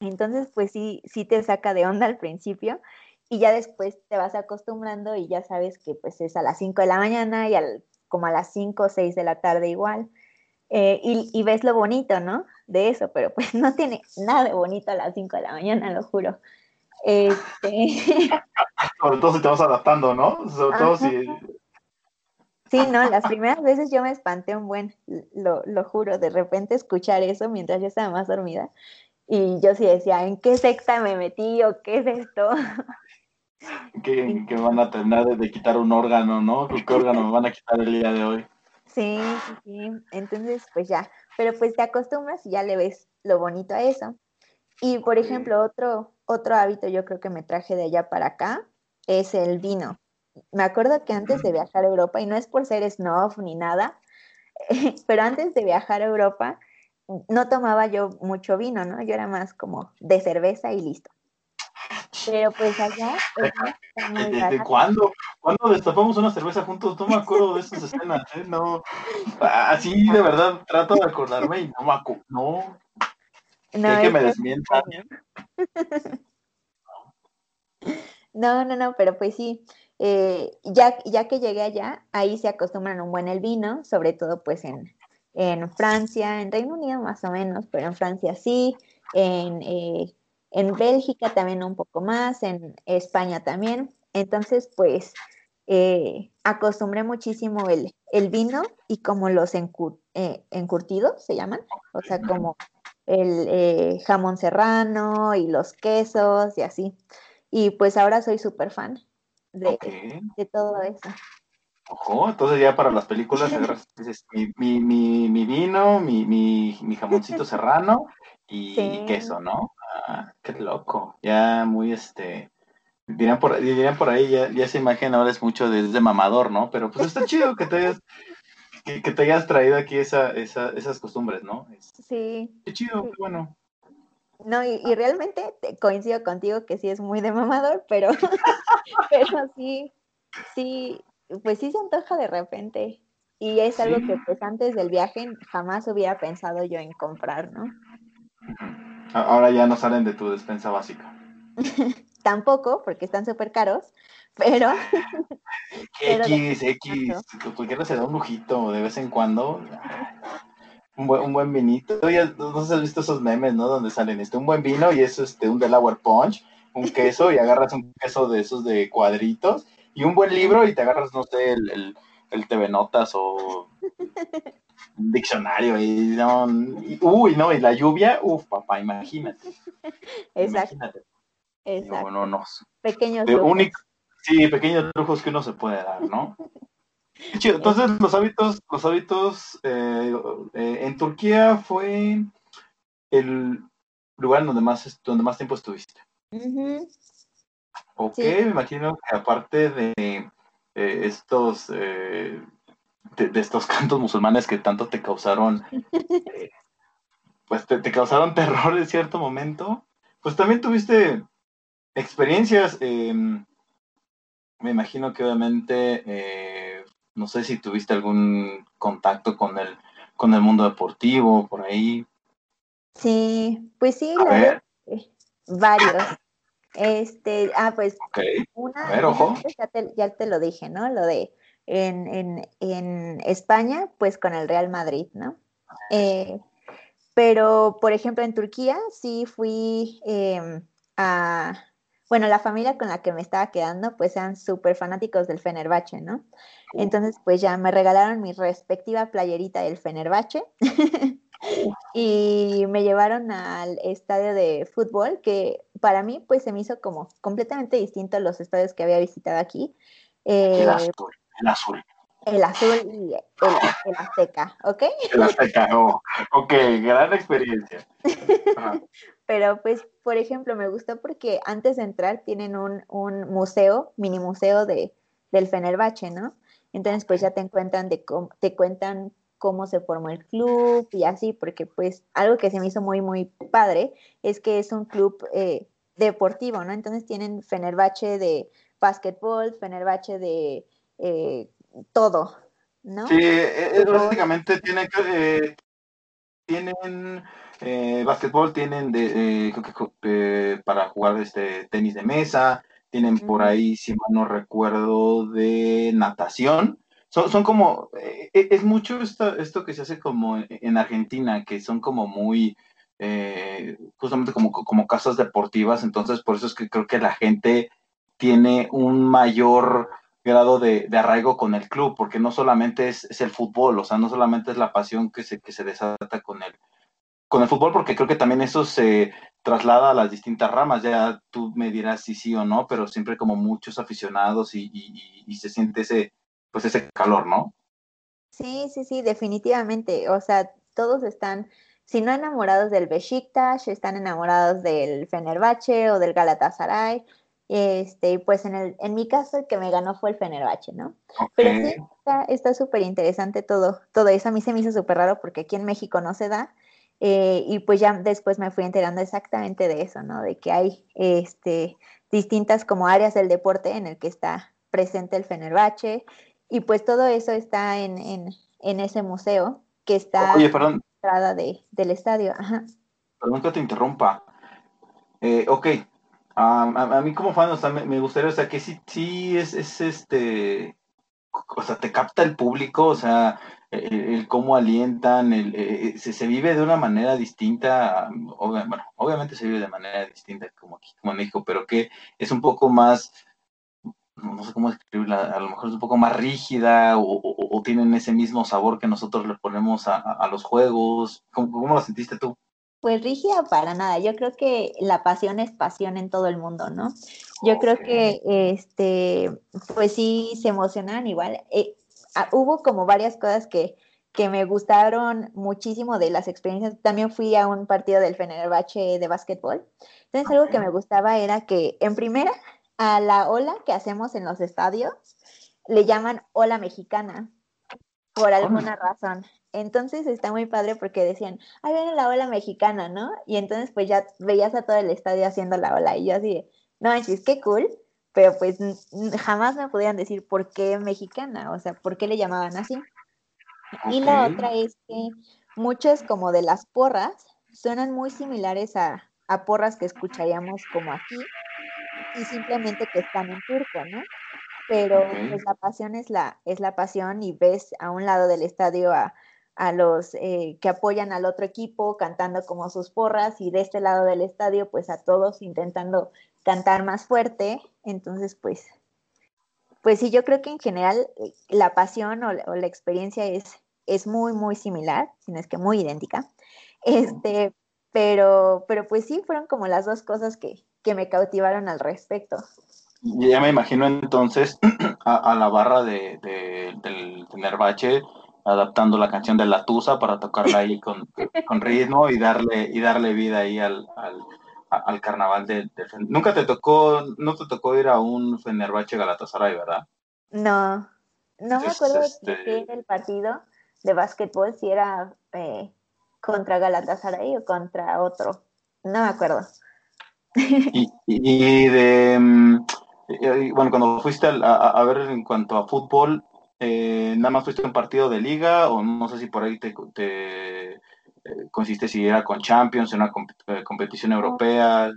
Entonces, pues sí, sí te saca de onda al principio. y ya después te vas acostumbrando y ya sabes que pues es a las 5 de la mañana y al, como a las 5 o 6 de la tarde igual. Eh, y, ves lo bonito, ¿no? De eso, pero pues no tiene nada de bonito a las 5 de la mañana, lo juro. Este... Sobre todo si te vas adaptando, ¿no? Sobre todo si... Sí, no, las primeras veces yo me espanté un buen, lo, lo juro, de repente escuchar eso mientras yo estaba más dormida. Y yo sí decía, ¿en qué secta me metí o qué es esto? Que, que van a tener de quitar un órgano, ¿no? ¿Qué órgano me van a quitar el día de hoy? Sí, sí, sí. Entonces, pues ya. Pero pues te acostumbras y ya le ves lo bonito a eso. Y por ejemplo, otro, otro hábito yo creo que me traje de allá para acá es el vino. Me acuerdo que antes de viajar a Europa, y no es por ser snob ni nada, pero antes de viajar a Europa no tomaba yo mucho vino, ¿no? Yo era más como de cerveza y listo. Pero pues allá. ¿Desde cuándo? ¿Cuándo destapamos una cerveza juntos? No me acuerdo de esas escenas, ¿eh? No. Así de verdad trato de acordarme y no me acuerdo. No. No que me desmientan. No, no, no, pero pues sí. Eh, ya, ya que llegué allá, ahí se acostumbran un buen el vino, sobre todo pues en, en Francia, en Reino Unido más o menos, pero en Francia sí, en eh, en Bélgica también un poco más, en España también. Entonces, pues, eh, acostumbré muchísimo el, el, vino y como los eh, encurtidos se llaman, o sea, como el eh, jamón serrano y los quesos y así. Y pues ahora soy súper fan de, de, todo eso. Ojo, entonces ya para las películas dices mi, mi, mi, mi vino, mi, mi, mi jamoncito serrano y queso, ¿no? Ah, qué loco. Ya muy este. Dirían por, dirían por ahí, ya, esa imagen ahora es mucho de, mamador, ¿no? Pero pues está chido que te hayas, que, te hayas traído aquí esa, esa, esas costumbres, ¿no? Sí. Qué chido, qué bueno. No, y, y, realmente coincido contigo que sí es muy de mamador, pero, pero sí, sí, pues sí se antoja de repente. Y es algo que pues antes del viaje jamás hubiera pensado yo en comprar, ¿no? Ahora ya no salen de tu despensa básica. Tampoco, porque están súper caros, pero... X, X, cualquiera se da un lujito de vez en cuando. Un buen, un buen vinito. no sé has visto esos memes, ¿no? Donde salen este, un buen vino y eso, este, un Delaware Punch, un queso y agarras un queso de esos de cuadritos y un buen libro y te agarras, no sé, el, el, el TV Notas o un diccionario y no, uy, no, y la lluvia, uff, papá, imagínate. Exacto. Imagínate. Exacto. No, no, Pequeños. Sí, pequeños lujos que uno se puede dar, ¿no? Entonces, los hábitos, los hábitos eh, eh, en Turquía fue el lugar donde más, donde más tiempo estuviste. Ok, me imagino que aparte de eh, estos de, estos cantos musulmanes que tanto te causaron, pues te, causaron terror en cierto momento, pues también tuviste experiencias, me imagino que obviamente, eh, no sé si tuviste algún contacto con el, con el mundo deportivo, por ahí. Sí, pues sí, la varios. Este, ah, pues una, A ver, ojo. ya te, lo dije, ¿no? Lo de en, España, pues con el Real Madrid, ¿no? Eh, pero, por ejemplo, en Turquía sí fui em, a, bueno, la familia con la que me estaba quedando, pues eran súper fanáticos del Fenerbahce, ¿no? Entonces, pues ya me regalaron mi respectiva playerita del Fenerbahce y me llevaron al estadio de fútbol, que para mí, pues se me hizo como completamente distinto a los estadios que había visitado aquí. Eh, el azul. El azul y el, azteca, ¿ok? El azteca, oh, ok, gran experiencia. Pero pues, por ejemplo, me gustó porque antes de entrar tienen un, museo, mini museo de, del Fenerbahce, ¿no? Entonces, pues ya te cuentan de cómo, te cuentan cómo se formó el club y así, porque pues algo que se me hizo muy, muy padre es que es un club eh, deportivo, ¿no? Entonces tienen Fenerbahce de básquetbol, Fenerbahce de eh, todo, ¿no? Sí, eh, básicamente tienen, eh, tienen eh, básquetbol, tienen de, para jugar este tenis de mesa, tienen por ahí, si mal no recuerdo, de natación. Son, son como, eh, eh, es mucho esto, esto que se hace como en Argentina, que son como muy, eh, justamente como, como casas deportivas, entonces por eso es que creo que la gente tiene un mayor grado de, arraigo con el club, porque no solamente es, el fútbol, o sea, no solamente es la pasión que se, que se desata con el, con el fútbol, porque creo que también eso se traslada a las distintas ramas, ya tú me dirás si sí o no, pero siempre como muchos aficionados y, y se siente ese, pues ese calor, ¿no? Sí, sí, sí, definitivamente, o sea, todos están si no enamorados del Besiktas, están enamorados del Fenerbahce o del Galatasaray. Este, pues en, el, en mi caso el que me ganó fue el Fenerbahce, ¿no? Pero sí, está súper interesante todo, todo eso. A mí se me hizo súper raro porque aquí en México no se da. Eh, y pues ya después me fui enterando exactamente de eso, ¿no? De que hay este, distintas como áreas del deporte en el que está presente el Fenerbahce. Y pues todo eso está en, en, en ese museo que está... Oye, perdón, entrada de, del estadio. Ajá. Perdón que te interrumpa. Eh, ok, a, mí como fan, o sea, me, gustaría, o sea, que sí, sí es, es, este, o sea, te capta el público, o sea, el, cómo alientan, el, eh, eh, se, se, vive de una manera distinta, bueno, obviamente se vive de manera distinta como aquí, como en pero que es un poco más, no sé cómo describirla, a lo mejor es un poco más rígida o, tienen ese mismo sabor que nosotros le ponemos a, los juegos. ¿Cómo, ¿Cómo, lo sentiste tú? Pues rígida para nada. Yo creo que la pasión es pasión en todo el mundo, ¿no? Yo creo que, este, pues sí, se emocionan igual. Eh, ah, hubo como varias cosas que, que me gustaron muchísimo de las experiencias. También fui a un partido del Fenerbahce de básquetbol. Entonces, algo que me gustaba era que, en primera, a la ola que hacemos en los estadios le llaman ola mexicana por alguna razón. Entonces está muy padre porque decían, ahí viene la ola mexicana, ¿no? Y entonces pues ya veías a todo el estadio haciendo la ola y yo así, no es qué cool, pero pues jamás me podían decir por qué mexicana, o sea, por qué le llamaban así. Y la otra es que muchas como de las porras suenan muy similares a, a porras que escucharíamos como aquí, y simplemente que están en turco, ¿no? Pero pues la pasión es la, es la pasión y ves a un lado del estadio a, a los eh, que apoyan al otro equipo cantando como sus porras y de este lado del estadio pues a todos intentando cantar más fuerte. Entonces pues, pues sí, yo creo que en general eh, la pasión o, la experiencia es, es muy, muy similar, si no es que muy idéntica. Este, pero, pero pues sí, fueron como las dos cosas que, que me cautivaron al respecto. Ya me imagino entonces a, la barra de, del Nervache adaptando la canción de La Tusa para tocarla ahí con, con ritmo y darle, y darle vida ahí al, al, carnaval del, Nunca te tocó, no te tocó ir a un Fenerbahce Galatasaray, ¿verdad? No, no me acuerdo de qué era el partido de básquetbol, si era eh, contra Galatasaray o contra otro. No me acuerdo. Y, de, mm, bueno, cuando fuiste a, ver en cuanto a fútbol, eh, nada más fuiste un partido de liga o no sé si por ahí te, te eh, consiste si era con Champions, en una eh, competición europea.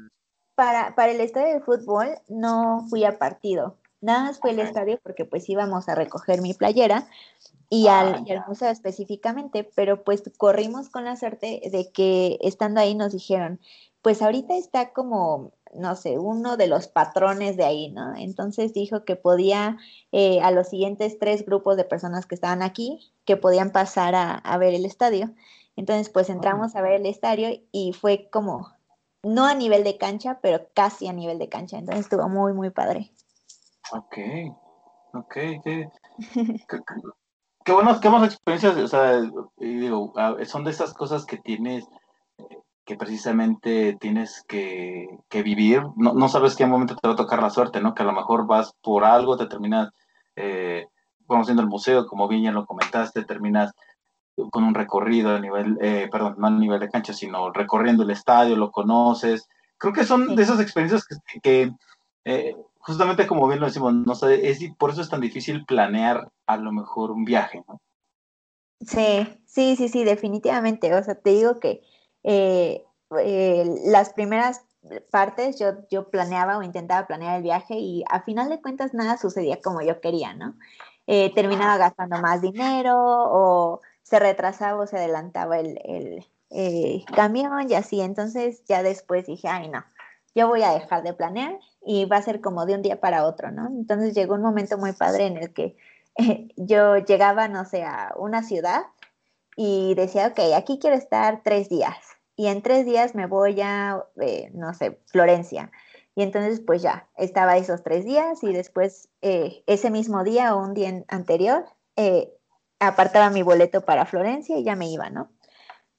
Para, para el estadio de fútbol no fui a partido, nada más fue el estadio porque pues íbamos a recoger mi playera y, ah, al, y al museo específicamente, pero pues corrimos con la suerte de que estando ahí nos dijeron, pues ahorita está como, no sé, uno de los patrones de ahí, ¿no? Entonces dijo que podía eh, a los siguientes tres grupos de personas que estaban aquí, que podían pasar a, ver el estadio. Entonces, pues entramos a ver el estadio y fue como, no a nivel de cancha, pero casi a nivel de cancha. Entonces estuvo muy, muy padre. Ok, ok, qué, qué, buenas, qué buenas experiencias, o sea, digo, son de esas cosas que tienes que precisamente tienes que, vivir. No, no, sabes qué momento te va a tocar la suerte, ¿no? Que a lo mejor vas por algo, te terminas eh, conociendo el museo, como bien ya lo comentaste, terminas con un recorrido a nivel, eh, perdón, no a nivel de cancha, sino recorriendo el estadio, lo conoces. Creo que son de esas experiencias que, eh, justamente como bien lo decimos, no sé, es, por eso es tan difícil planear a lo mejor un viaje, ¿no? Sí, sí, sí, sí, definitivamente. O sea, te digo que eh, eh, las primeras partes yo, yo planeaba o intentaba planear el viaje y a final de cuentas nada sucedía como yo quería, ¿no? Eh, terminaba gastando más dinero o se retrasaba o se adelantaba el, el camión y así. Entonces ya después dije, ay no, yo voy a dejar de planear y va a ser como de un día para otro, ¿no? Entonces llegó un momento muy padre en el que yo llegaba, no sé, a una ciudad y decía, ok, aquí quiero estar tres días y en tres días me voy a, no sé, Florencia. Y entonces pues ya, estaba esos tres días y después eh, ese mismo día o un día anterior eh, apartaba mi boleto para Florencia y ya me iba, ¿no?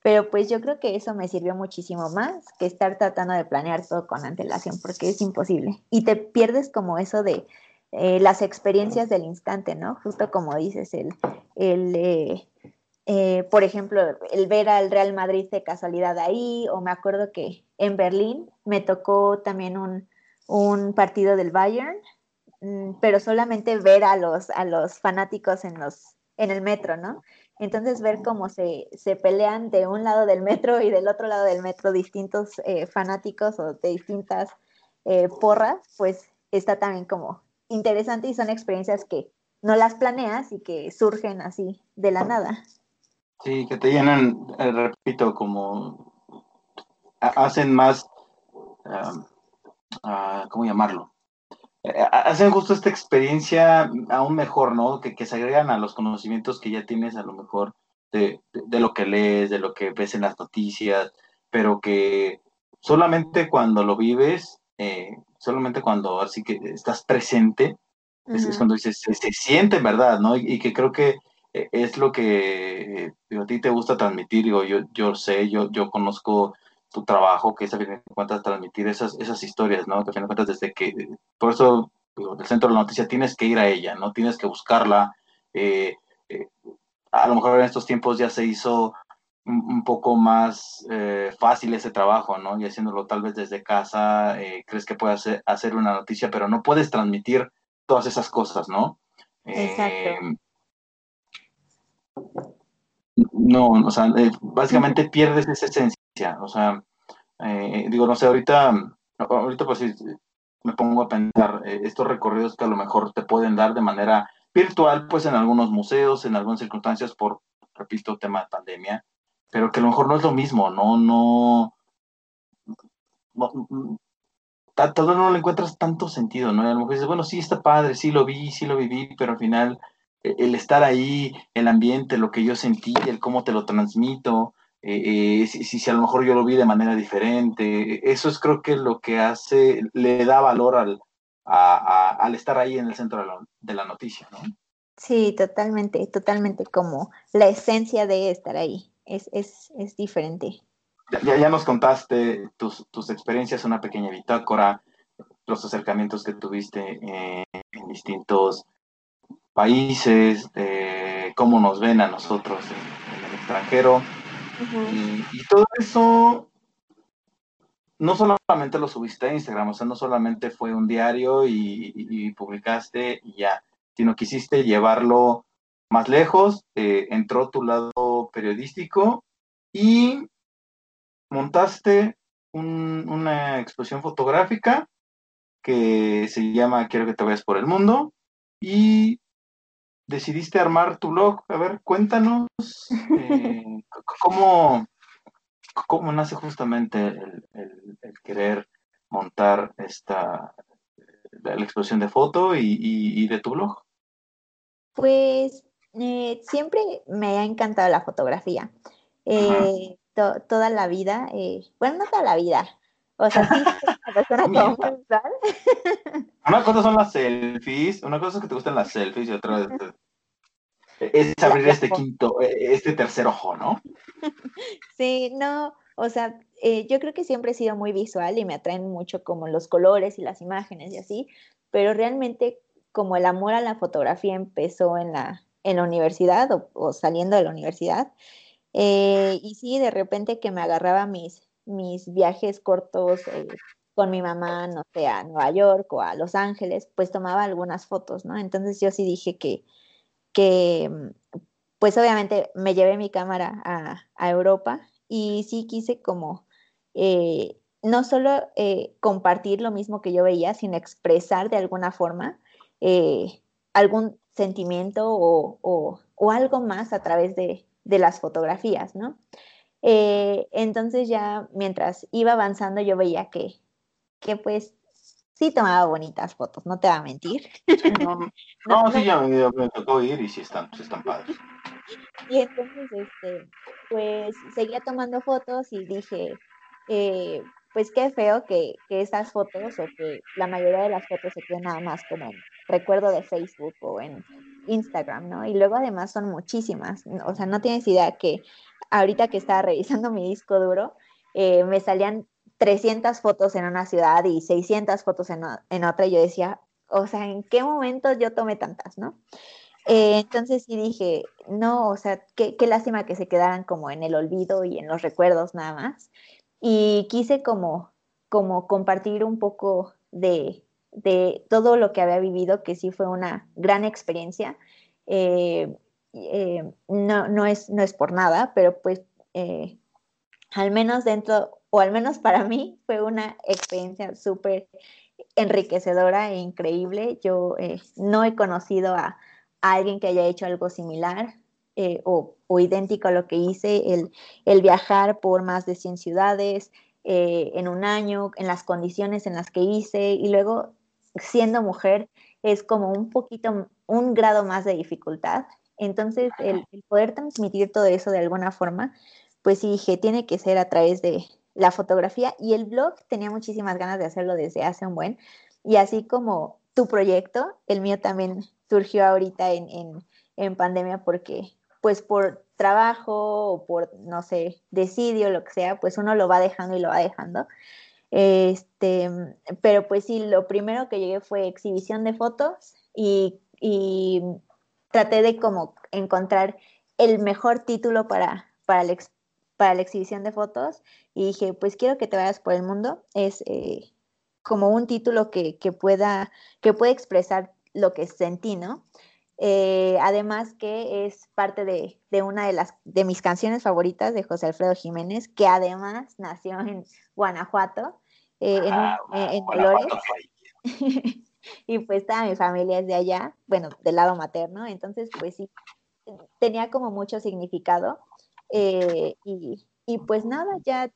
Pero pues yo creo que eso me sirvió muchísimo más que estar tratando de planear todo con antelación, porque es imposible. Y te pierdes como eso de eh, las experiencias del instante, ¿no? Justo como dices, el, el eh, por ejemplo, el ver al Real Madrid de casualidad ahí, o me acuerdo que en Berlín me tocó también un, un partido del Bayern, mm, pero solamente ver a los, a los fanáticos en, los, en el metro, ¿no? Entonces ver cómo se, se, pelean de un lado del metro y del otro lado del metro distintos eh, fanáticos o de distintas eh, porras, pues está también como interesante y son experiencias que no las planeas y que surgen así de la nada. Sí, que te llenan, eh, repito, como hacen más, uh, ¿cómo llamarlo? Eh, hacen justo esta experiencia aún mejor, ¿no? Que, que, se agregan a los conocimientos que ya tienes a lo mejor de, de, lo que lees, de lo que ves en las noticias, pero que solamente cuando lo vives, eh, solamente cuando así que estás presente, es, cuando dices, se, se, siente verdad, ¿no? Y, y, que creo que eh, es lo que digo, a ti te gusta transmitir, digo, yo, yo sé, yo, yo conozco tu trabajo, que es a fin de cuentas transmitir esas, esas historias, ¿no? Que a fin de cuentas desde que, por eso, digo, el centro de la noticia tienes que ir a ella, ¿no? Tienes que buscarla. Eh, eh, a lo mejor en estos tiempos ya se hizo un, un poco más eh, fácil ese trabajo, ¿no? Y haciéndolo tal vez desde casa, crees que puedes hacer, hacer, una noticia, pero no puedes transmitir todas esas cosas, ¿no? Exacto. No, o sea, básicamente pierdes esa esencia o sea, eh, digo, no sé, ahorita, ahorita pues me pongo a pensar eh, estos recorridos que a lo mejor te pueden dar de manera virtual, pues en algunos museos, en algunas circunstancias por, repito, tema de pandemia, pero que a lo mejor no es lo mismo, no, no, no todo no le encuentras tanto sentido, ¿no? A lo mejor dices, bueno, sí está padre, sí lo vi, sí lo viví, pero al final el estar ahí, el ambiente, lo que yo sentí, el cómo te lo transmito, eh, eh, si, si, a lo mejor yo lo vi de manera diferente. Eso es creo que lo que hace, le da valor al, a, a, al estar ahí en el centro de la, de la, noticia, ¿no? Sí, totalmente, totalmente como la esencia de estar ahí. Es, es, es diferente. Ya, ya nos contaste tus, tus experiencias, una pequeña bitácora, los acercamientos que tuviste en, en distintos países, eh, cómo nos ven a nosotros en, en el extranjero. Uh -huh. y, y, todo eso no solamente lo subiste a Instagram, o sea, no solamente fue un diario y, y, y publicaste y ya, sino quisiste llevarlo más lejos, eh, entró tu lado periodístico y montaste un, una exposición fotográfica que se llama Quiero que te vayas por el mundo y decidiste armar tu blog. A ver, cuéntanos eh, cómo, cómo nace justamente el, el, el, querer montar esta la exposición de foto y, y, y de tu blog. Pues eh, siempre me ha encantado la fotografía. Eh, to, toda la vida, eh, bueno, no toda la vida, o sea, sí, una persona como Una cosa son las selfies, una cosa es que te gustan las selfies y otra es, es abrir este quinto, este tercer ojo, ¿no? Sí, no, o sea, eh, yo creo que siempre he sido muy visual y me atraen mucho como los colores y las imágenes y así, pero realmente como el amor a la fotografía empezó en la, en la universidad o, o saliendo de la universidad, eh, y sí, de repente que me agarraba mis, mis viajes cortos eh, con mi mamá, no sé, a Nueva York o a Los Ángeles, pues tomaba algunas fotos, ¿no? Entonces yo sí dije que, que pues obviamente me llevé mi cámara a, a Europa y sí quise como eh, no solo eh, compartir lo mismo que yo veía, sino expresar de alguna forma eh, algún sentimiento o, algo más a través de, las fotografías, ¿no? Entonces ya mientras iba avanzando yo veía que, que pues sí tomaba bonitas fotos, no te va a mentir. no, sí, ya me, tocó ir y sí están, sí están padres. Y entonces, este, pues seguía tomando fotos y dije, eh, pues qué feo que, que, esas fotos o que la mayoría de las fotos se queden nada más como en recuerdo de Facebook o en Instagram, ¿no? Y luego además son muchísimas, o sea, no tienes idea que ahorita que estaba revisando mi disco duro, eh, me salían 300 fotos en una ciudad y 600 fotos en, en, otra y yo decía, o sea, ¿en qué momento yo tomé tantas, no? Eh, entonces sí dije, no, o sea, qué, qué lástima que se quedaran como en el olvido y en los recuerdos nada más y quise como, como compartir un poco de, de, todo lo que había vivido, que sí fue una gran experiencia. Eh, eh, no, no, es, no es por nada, pero pues al menos dentro, o al menos para mí, fue una experiencia súper enriquecedora e increíble. Yo no he conocido a, a, alguien que haya hecho algo similar. Eh, o, idéntico a lo que hice, el, el viajar por más de 100 ciudades eh, en un año, en las condiciones en las que hice y luego siendo mujer es como un poquito, un grado más de dificultad. Entonces, el, poder transmitir todo eso de alguna forma, pues sí dije, tiene que ser a través de la fotografía y el blog tenía muchísimas ganas de hacerlo desde hace un buen. Y así como tu proyecto, el mío también surgió ahorita en, en, en pandemia porque pues por trabajo o por, no sé, decidio, lo que sea, pues uno lo va dejando y lo va dejando. Este, pero pues sí, lo primero que llegué fue exhibición de fotos y, traté de como encontrar el mejor título para, para, la, para la exhibición de fotos y dije, pues quiero que te vayas por el mundo. Es eh, como un título que, que, pueda, que puede expresar lo que sentí, ¿no? Eh, además que es parte de, una de, las, de mis canciones favoritas de José Alfredo Jiménez, que además nació en Guanajuato, eh, en, ah, eh, Dolores. y pues toda mi familia es de allá, bueno, del lado materno, entonces pues sí, tenía como mucho significado. Y, y, pues nada, ya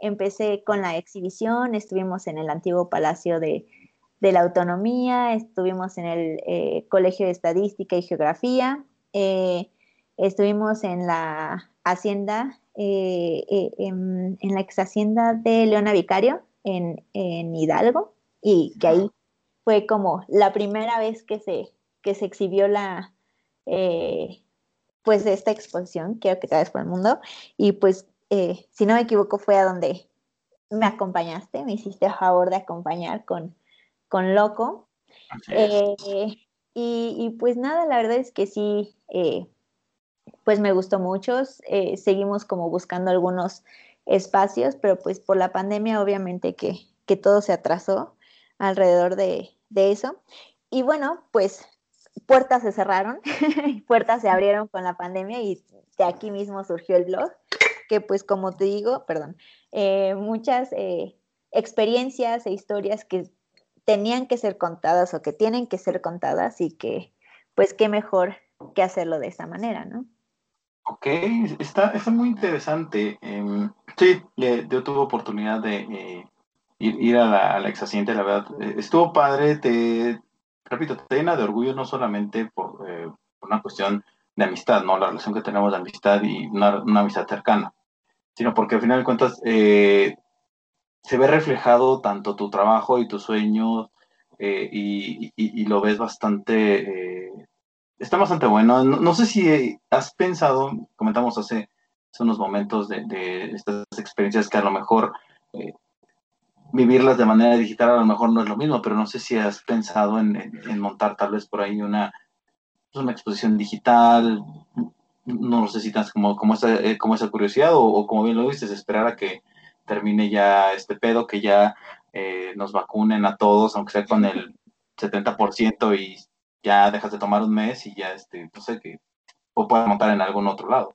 empecé con la exhibición, estuvimos en el antiguo Palacio de, de la autonomía, estuvimos en el eh, Colegio de Estadística y Geografía, eh, estuvimos en la hacienda, eh, en, la ex hacienda de Leona Vicario en, Hidalgo, y que ahí fue como la primera vez que se, que se exhibió la, pues esta exposición, quiero que te vayas por el mundo, y pues si no me equivoco fue a donde me acompañaste, me hiciste a favor de acompañar con con Loco. Eh, y, pues nada, la verdad es que sí, eh, pues me gustó mucho. Eh, seguimos como buscando algunos espacios, pero pues por la pandemia obviamente que, todo se atrasó alrededor de, de eso. Y bueno, pues puertas se cerraron, puertas se abrieron con la pandemia y de aquí mismo surgió el blog, que pues como te digo, perdón, muchas experiencias e historias que tenían que ser contadas o que tienen que ser contadas y que, pues, qué mejor que hacerlo de esa manera, ¿no? Ok, está, está muy interesante. Em, sí, yo tuve oportunidad de eh, ir, a la, la la verdad. Eh, estuvo padre, te, repito, te llena de orgullo no solamente eh, por, una cuestión de amistad, ¿no? La relación que tenemos de amistad y una, una amistad cercana, sino porque al final de cuentas se ve reflejado tanto tu trabajo y tus sueños eh, y, lo ves bastante, eh, está bastante bueno. No, sé si has pensado, comentamos hace, unos momentos de, estas experiencias que a lo mejor eh, vivirlas de manera digital a lo mejor no es lo mismo, pero no sé si has pensado en, montar tal vez por ahí una, pues, una exposición digital, no sé si tienes como, como, esa, como esa curiosidad o, como bien lo dices, esperar a que termine ya este pedo, que ya eh, nos vacunen a todos, aunque sea con el 70% y ya dejas de tomar un mes y ya, este, no sé, que o puedas montar en algún otro lado.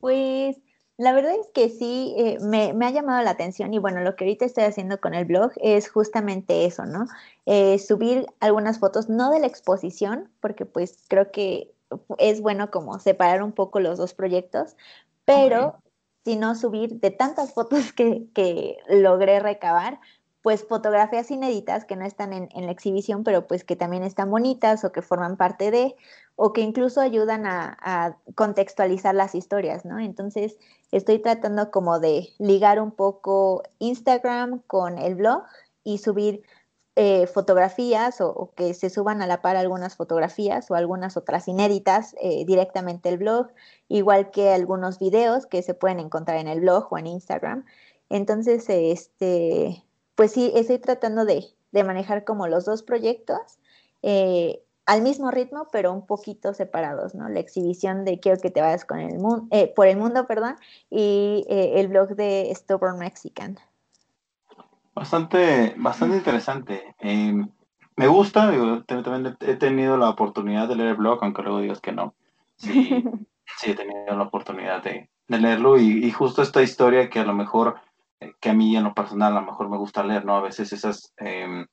Pues La verdad es que sí, eh, me, ha llamado la atención y bueno, lo que ahorita estoy haciendo con el blog es justamente eso, ¿no? Eh, subir algunas fotos, no de la exposición, porque pues creo que es bueno como separar un poco los dos proyectos, pero sino subir de tantas fotos que, que logré recabar, pues fotografías inéditas que no están en, la exhibición, pero pues que también están bonitas o que forman parte de, o que incluso ayudan a, contextualizar las historias, ¿no? Entonces estoy tratando como de ligar un poco Instagram con el blog y subir eh, fotografías o, que se suban a la par algunas fotografías o algunas otras inéditas eh, directamente el blog, igual que algunos videos que se pueden encontrar en el blog o en Instagram. Entonces, este, pues sí, estoy tratando de, manejar como los dos proyectos eh, al mismo ritmo, pero un poquito separados, ¿no? La exhibición de Quiero que te vayas con el mundo, eh, por el mundo, perdón, y eh, el blog de Stubborn Mexican. Bastante, bastante interesante. Em, me gusta, también he tenido la oportunidad de leer el blog, aunque luego digas que no. Sí, sí he tenido la oportunidad de, leerlo y, y, justo esta historia que a lo mejor que a mí en lo personal a lo mejor me gusta leer, ¿no? A veces esas... Em,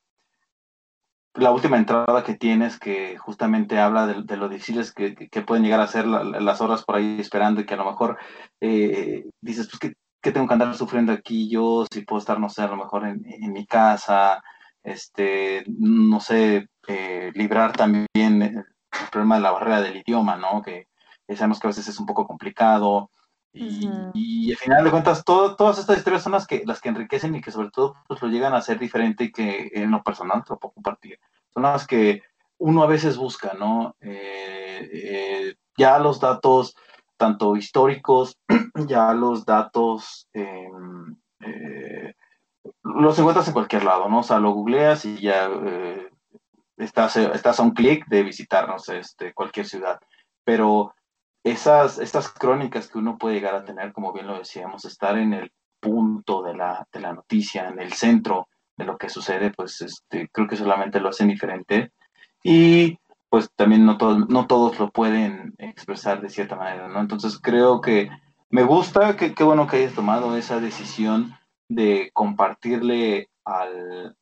la última entrada que tienes que justamente habla de, lo difíciles que, pueden llegar a ser las horas por ahí esperando y que a lo mejor eh, dices, pues, ¿qué, ¿qué, tengo que andar sufriendo aquí yo? Si puedo estar, no sé, a lo mejor en, en mi casa, este, no sé, eh, librar también el problema de la barrera del idioma, ¿no? Que sabemos que a veces es un poco complicado, y, al final de cuentas, todas estas historias son las que, las que enriquecen y que sobre todo pues, lo llegan a ser diferente y que en lo personal lo puedo compartir. Son las que uno a veces busca, ¿no? Eh, eh, ya los datos, tanto históricos, ya los datos, em, eh, los encuentras en cualquier lado, ¿no? O sea, lo googleas y ya estás, estás a un clic de visitarnos este, cualquier ciudad. Pero esas, estas crónicas que uno puede llegar a tener, como bien lo decíamos, estar en el punto de la, de la noticia, en el centro de lo que sucede, pues este, creo que solamente lo hacen diferente. Y pues también no todos, no todos lo pueden expresar de cierta manera, ¿no? Entonces creo que me gusta, que qué bueno que hayas tomado esa decisión de compartirle al,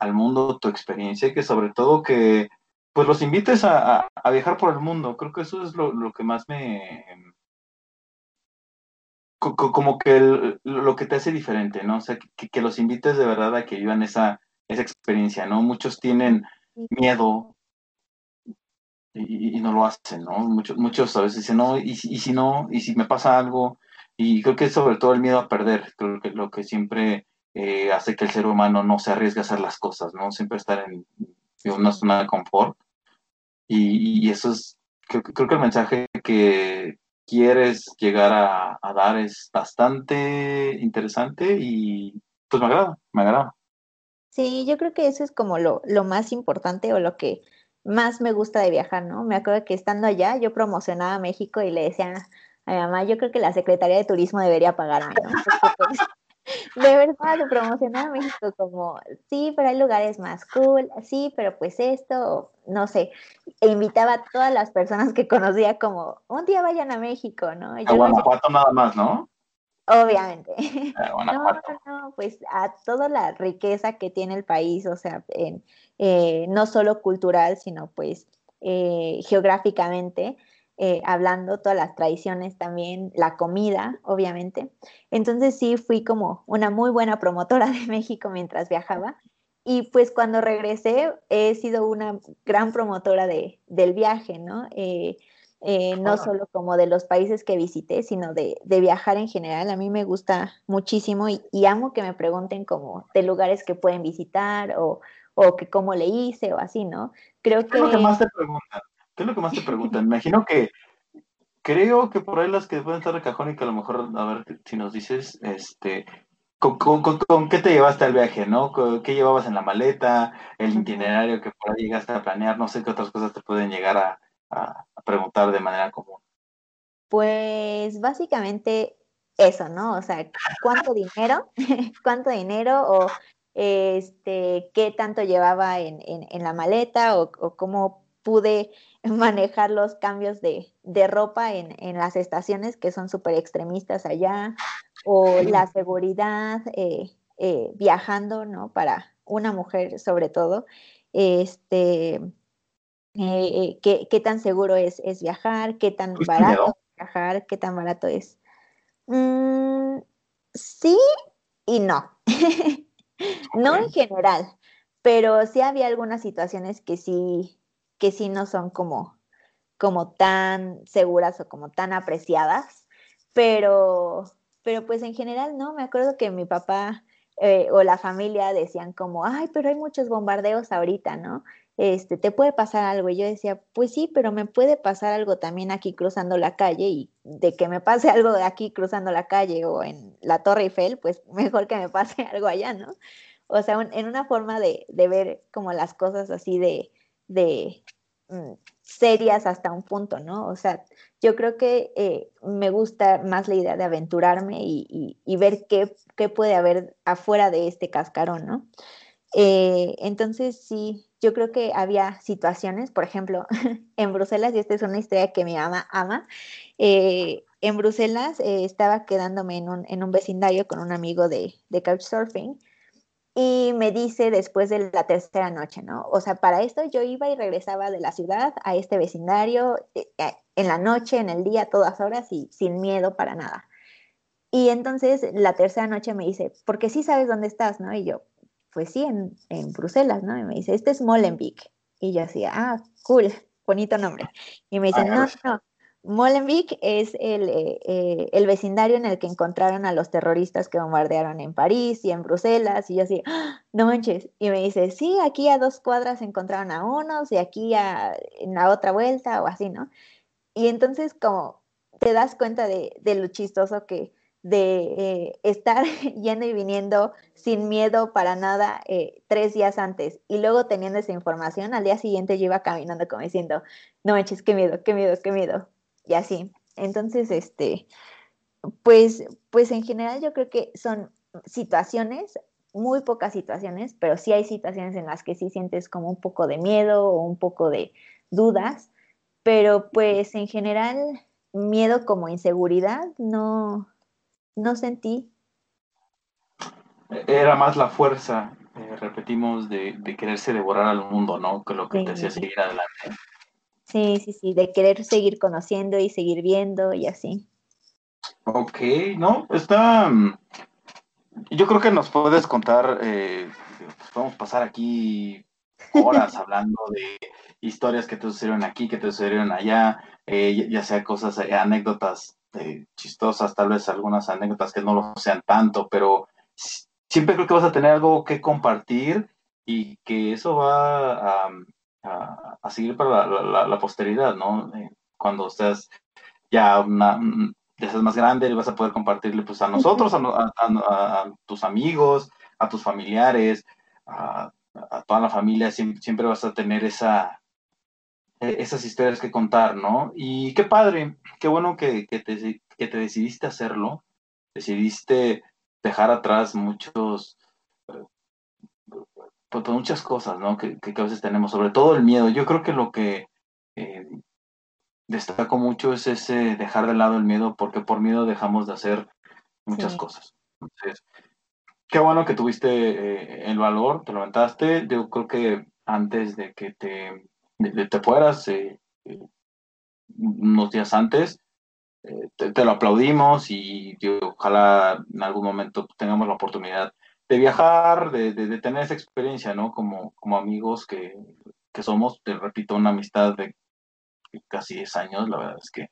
al mundo tu experiencia, y que sobre todo que pues los invites a, viajar por el mundo. Creo que eso es lo, que más me... como que lo que te hace diferente, ¿no? O sea, que, los invites de verdad a que vivan esa, esa experiencia, ¿no? Muchos tienen miedo y, no lo hacen, ¿no? Muchos, muchos a veces dicen, no, y, y si no, y si me pasa algo, y creo que sobre todo el miedo a perder, creo que lo que siempre eh, hace que el ser humano no se arriesgue a hacer las cosas, ¿no? Siempre estar en, en una zona de confort. Y, eso es, creo, que el mensaje que quieres llegar a, dar es bastante interesante y pues me agrada, me agrada. Sí, yo creo que eso es como lo, lo más importante o lo que más me gusta de viajar, ¿no? Me acuerdo que estando allá yo promocionaba México y le decía a mi mamá, yo creo que la Secretaría de Turismo debería pagarme, ¿no? Pues, de verdad, de promocionar a México como, sí, pero hay lugares más cool, sí, pero pues esto, no sé, e invitaba a todas las personas que conocía como, un día vayan a México, ¿no? a Guanajuato nada más, ¿no? Obviamente. No, no, no, pues a toda la riqueza que tiene el país, o sea, en, eh, no solo cultural, sino pues eh, geográficamente. Eh, hablando, todas las tradiciones también, la comida, obviamente. Entonces sí, fui como una muy buena promotora de México mientras viajaba. Y pues cuando regresé he sido una gran promotora de, del viaje, ¿no? Eh, eh, no solo como de los países que visité, sino de, de, viajar en general. A mí me gusta muchísimo y, amo que me pregunten como de lugares que pueden visitar o, o que cómo le hice o así, ¿no? Creo que... ¿Qué es lo que más te preguntan? ¿Qué es lo que más te preguntan? Imagino que creo que por ahí las que pueden estar de cajón y que a lo mejor, a ver si nos dices, este, ¿con, qué te llevaste al viaje, no? ¿Qué llevabas en la maleta? El itinerario que por ahí llegaste a planear, no sé qué otras cosas te pueden llegar a, preguntar de manera común. Pues básicamente eso, ¿no? O sea, ¿cuánto dinero? ¿Cuánto dinero? O este, qué tanto llevaba en, la maleta o, o cómo pude manejar los cambios de, ropa en, las estaciones que son súper extremistas allá, o la seguridad eh, eh, viajando, ¿no? Para una mujer sobre todo, este, eh, qué, tan seguro es, viajar, qué tan barato es viajar, qué tan barato es. Mm, sí y no. no en general, pero sí había algunas situaciones que sí, que sí no son como, como tan seguras o como tan apreciadas, pero, pero pues en general no, me acuerdo que mi papá eh, o la familia decían como, ay, pero hay muchos bombardeos ahorita, ¿no? Este, te puede pasar algo. Y yo decía, pues sí, pero me puede pasar algo también aquí cruzando la calle y de que me pase algo de aquí cruzando la calle o en la Torre Eiffel, pues mejor que me pase algo allá, ¿no? O sea, en una forma de, de, ver como las cosas así de, de mm, serias hasta un punto, ¿no? O sea, yo creo que eh, me gusta más la idea de aventurarme y, y, ver qué, qué, puede haber afuera de este cascarón, ¿no? Eh, entonces, sí, yo creo que había situaciones, por ejemplo, en Bruselas, y esta es una historia que mi mamá ama, eh, en Bruselas estaba quedándome en un, en un, vecindario con un amigo de, de Couchsurfing y me dice después de la tercera noche, ¿no? O sea, para esto yo iba y regresaba de la ciudad a este vecindario eh, eh, en la noche, en el día, todas horas y sin miedo para nada. Y entonces la tercera noche me dice, porque sí sabes dónde estás, ¿no? Y yo, pues sí, en, en Bruselas, ¿no? Y me dice, este es Molenbeek. Y yo decía, ah, cool, bonito nombre. Y me dice, no, no, Molenbeek es eh, eh, el, vecindario en el que encontraron a los terroristas que bombardearon en París y en Bruselas. Y yo así, ¡Ah! no manches. Y me dice, sí, aquí a dos cuadras encontraron a unos y aquí a, en la otra vuelta o así, ¿no? Y entonces como te das cuenta de, lo chistoso que de eh, estar yendo y viniendo sin miedo para nada tres días antes y luego teniendo esa información, al día siguiente yo iba caminando como diciendo, no manches, qué miedo, qué miedo, qué miedo y así. Entonces, este, pues, pues en general yo creo que son situaciones, muy pocas situaciones, pero sí hay situaciones en las que sí sientes como un poco de miedo o un poco de dudas, pero pues en general miedo como inseguridad no, no sentí. Era más la fuerza, eh, repetimos, de, de, quererse devorar al mundo, ¿no? Que lo que te hacía seguir adelante. Sí, sí, sí, de querer seguir conociendo y seguir viendo y así. Ok, no, está... Mm, yo creo que nos puedes contar, eh, podemos pasar aquí horas hablando de historias que te sucedieron aquí, que te sucedieron allá, eh, ya sea cosas, eh, anécdotas eh, chistosas, tal vez algunas anécdotas que no lo sean tanto, pero siempre creo que vas a tener algo que compartir y que eso va a, a, seguir para la, posteridad, ¿no? Eh, cuando estés ya una, mm, ya seas más grande, vas a poder compartirle pues a nosotros, a, tus amigos, a tus familiares, a, toda la familia, siempre, vas a tener esa, e, esas historias que contar, ¿no? Y qué padre, qué bueno que, que, te, que te decidiste hacerlo, decidiste dejar atrás muchos pues, pues, muchas cosas, ¿no? Que, que, a veces tenemos, sobre todo el miedo. Yo creo que lo que eh, destaco mucho es ese dejar de lado el miedo, porque por miedo dejamos de hacer muchas cosas. Entonces, qué bueno que tuviste eh, el valor, te lo aventaste. Yo creo que antes de que te, te fueras, eh, unos días antes, te, lo aplaudimos y ojalá en algún momento tengamos la oportunidad de viajar, de, de, tener esa experiencia, ¿no? Como, como amigos que, que, somos, te repito, una amistad de casi 10 años, la verdad es que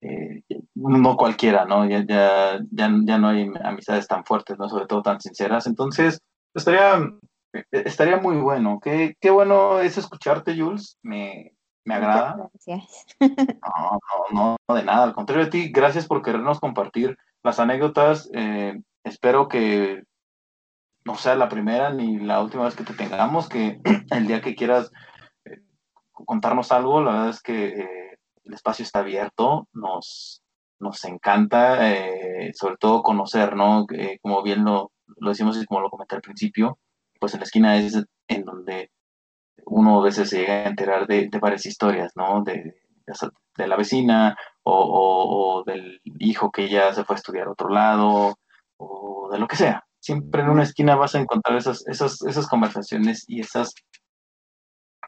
eh, no cualquiera, ¿no? Ya, ya, ya, ya, no hay amistades tan fuertes, ¿no? Sobre todo tan sinceras. Entonces, estaría, estaría muy bueno. Qué, qué bueno es escucharte, Jules. Me, me agrada. Gracias. No, no, no, de nada. Al contrario de ti, gracias por querernos compartir las anécdotas. Eh, espero que no sea la primera ni la última vez que te tengamos, que el día que quieras eh, contarnos algo, la verdad es que eh, el espacio está abierto, nos, nos encanta, eh, sobre todo conocer, ¿no? como bien lo, lo decimos y como lo comenté al principio, pues en la esquina es en donde uno a veces se llega a enterar de, varias historias, ¿no? De, de la vecina o, del hijo que ya se fue a estudiar a otro lado o de lo que sea. Siempre en una esquina vas a encontrar esas, esas, esas conversaciones y esas,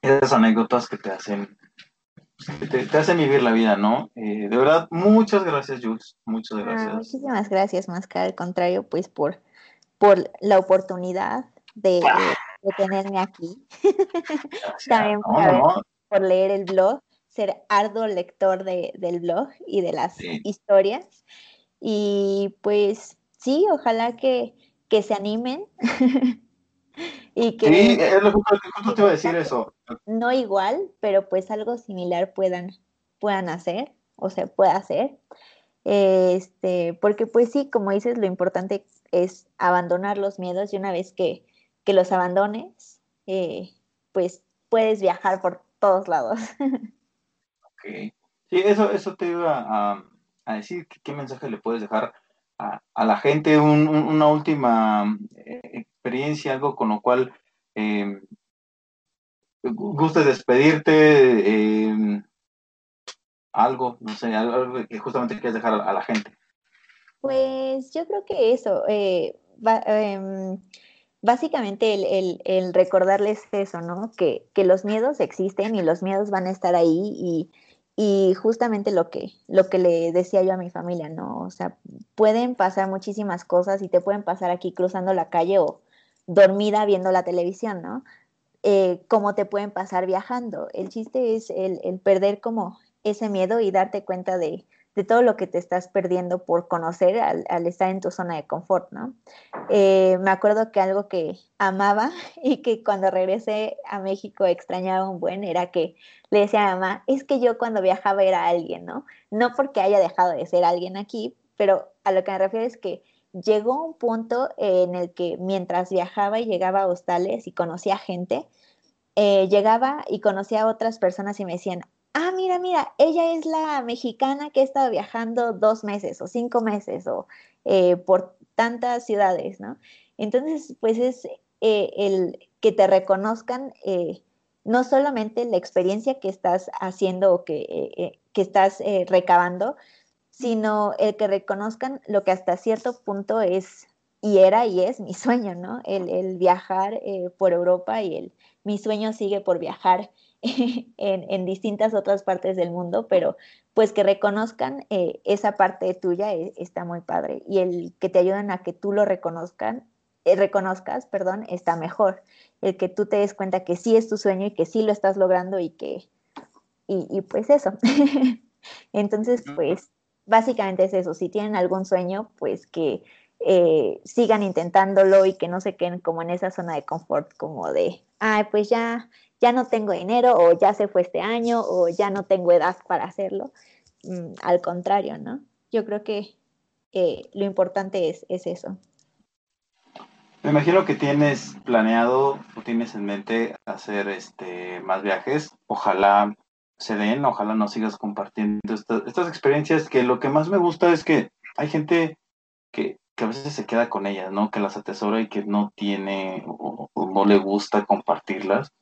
esas anécdotas que te hacen te, hacen vivir la vida, ¿no? Eh, de verdad, muchas gracias, Jules. Muchas ah, gracias. muchísimas gracias, más que al contrario, pues por, por la oportunidad de, tenerme aquí. También por, leer el blog, ser arduo lector de, del blog y de las historias. Y pues sí, ojalá que, que se animen. y que, sí, es lo que te iba a decir eso. No igual, pero pues algo similar puedan, puedan hacer, o se pueda hacer. Este, porque pues sí, como dices, lo importante es abandonar los miedos y una vez que, los abandones, eh, pues puedes viajar por todos lados. ok. Sí, eso, eso te iba a, decir, ¿qué, mensaje le puedes dejar a, la gente? una última eh, experiencia, algo con lo cual eh, gustes despedirte, em, algo, no sé, algo que justamente quieres dejar a, la gente. Pues yo creo que eso, eh, em, básicamente el, recordarles eso, ¿no? Que, los miedos existen y los miedos van a estar ahí y, y, justamente lo que, lo que le decía yo a mi familia, ¿no? O sea, pueden pasar muchísimas cosas y te pueden pasar aquí cruzando la calle o dormida viendo la televisión, ¿no? eh, cómo te pueden pasar viajando. El chiste es el, perder como ese miedo y darte cuenta de, todo lo que te estás perdiendo por conocer al, estar en tu zona de confort, ¿no? Eh, me acuerdo que algo que amaba y que cuando regresé a México extrañaba un buen era que le decía a mamá, es que yo cuando viajaba era alguien, ¿no? No porque haya dejado de ser alguien aquí, pero a lo que me refiero es que llegó un punto en el que mientras viajaba y llegaba a hostales y conocía gente, eh, llegaba y conocía a otras personas y me decían, ah, mira, mira, ella es la mexicana que ha estado viajando dos meses o cinco meses o eh, por tantas ciudades, ¿no? Entonces, pues es eh, el que te reconozcan no solamente la experiencia que estás haciendo o que, que estás recabando, sino el que reconozcan lo que hasta cierto punto es y era y es mi sueño, ¿no? El, viajar eh, por Europa y el, mi sueño sigue por viajar en, distintas otras partes del mundo, pero pues que reconozcan eh, esa parte tuya eh, está muy padre y el que te ayuden a que tú lo reconozcan, reconozcas, perdón, está mejor. El que tú te des cuenta que sí es tu sueño y que sí lo estás logrando y que, y, y pues eso. Entonces, pues básicamente es eso, si tienen algún sueño, pues que eh, sigan intentándolo y que no se queden como en esa zona de confort, como de, ay, pues ya, ya no tengo dinero o ya se fue este año o ya no tengo edad para hacerlo. Mm, al contrario, ¿no? Yo creo que lo importante es, es eso. Me imagino que tienes planeado o tienes en mente hacer este más viajes. Ojalá se den, ojalá nos sigas compartiendo estas experiencias, que lo que más me gusta es que hay gente que, a veces se queda con ellas, ¿no? Que las atesora y que no tiene o, no le gusta compartirlas.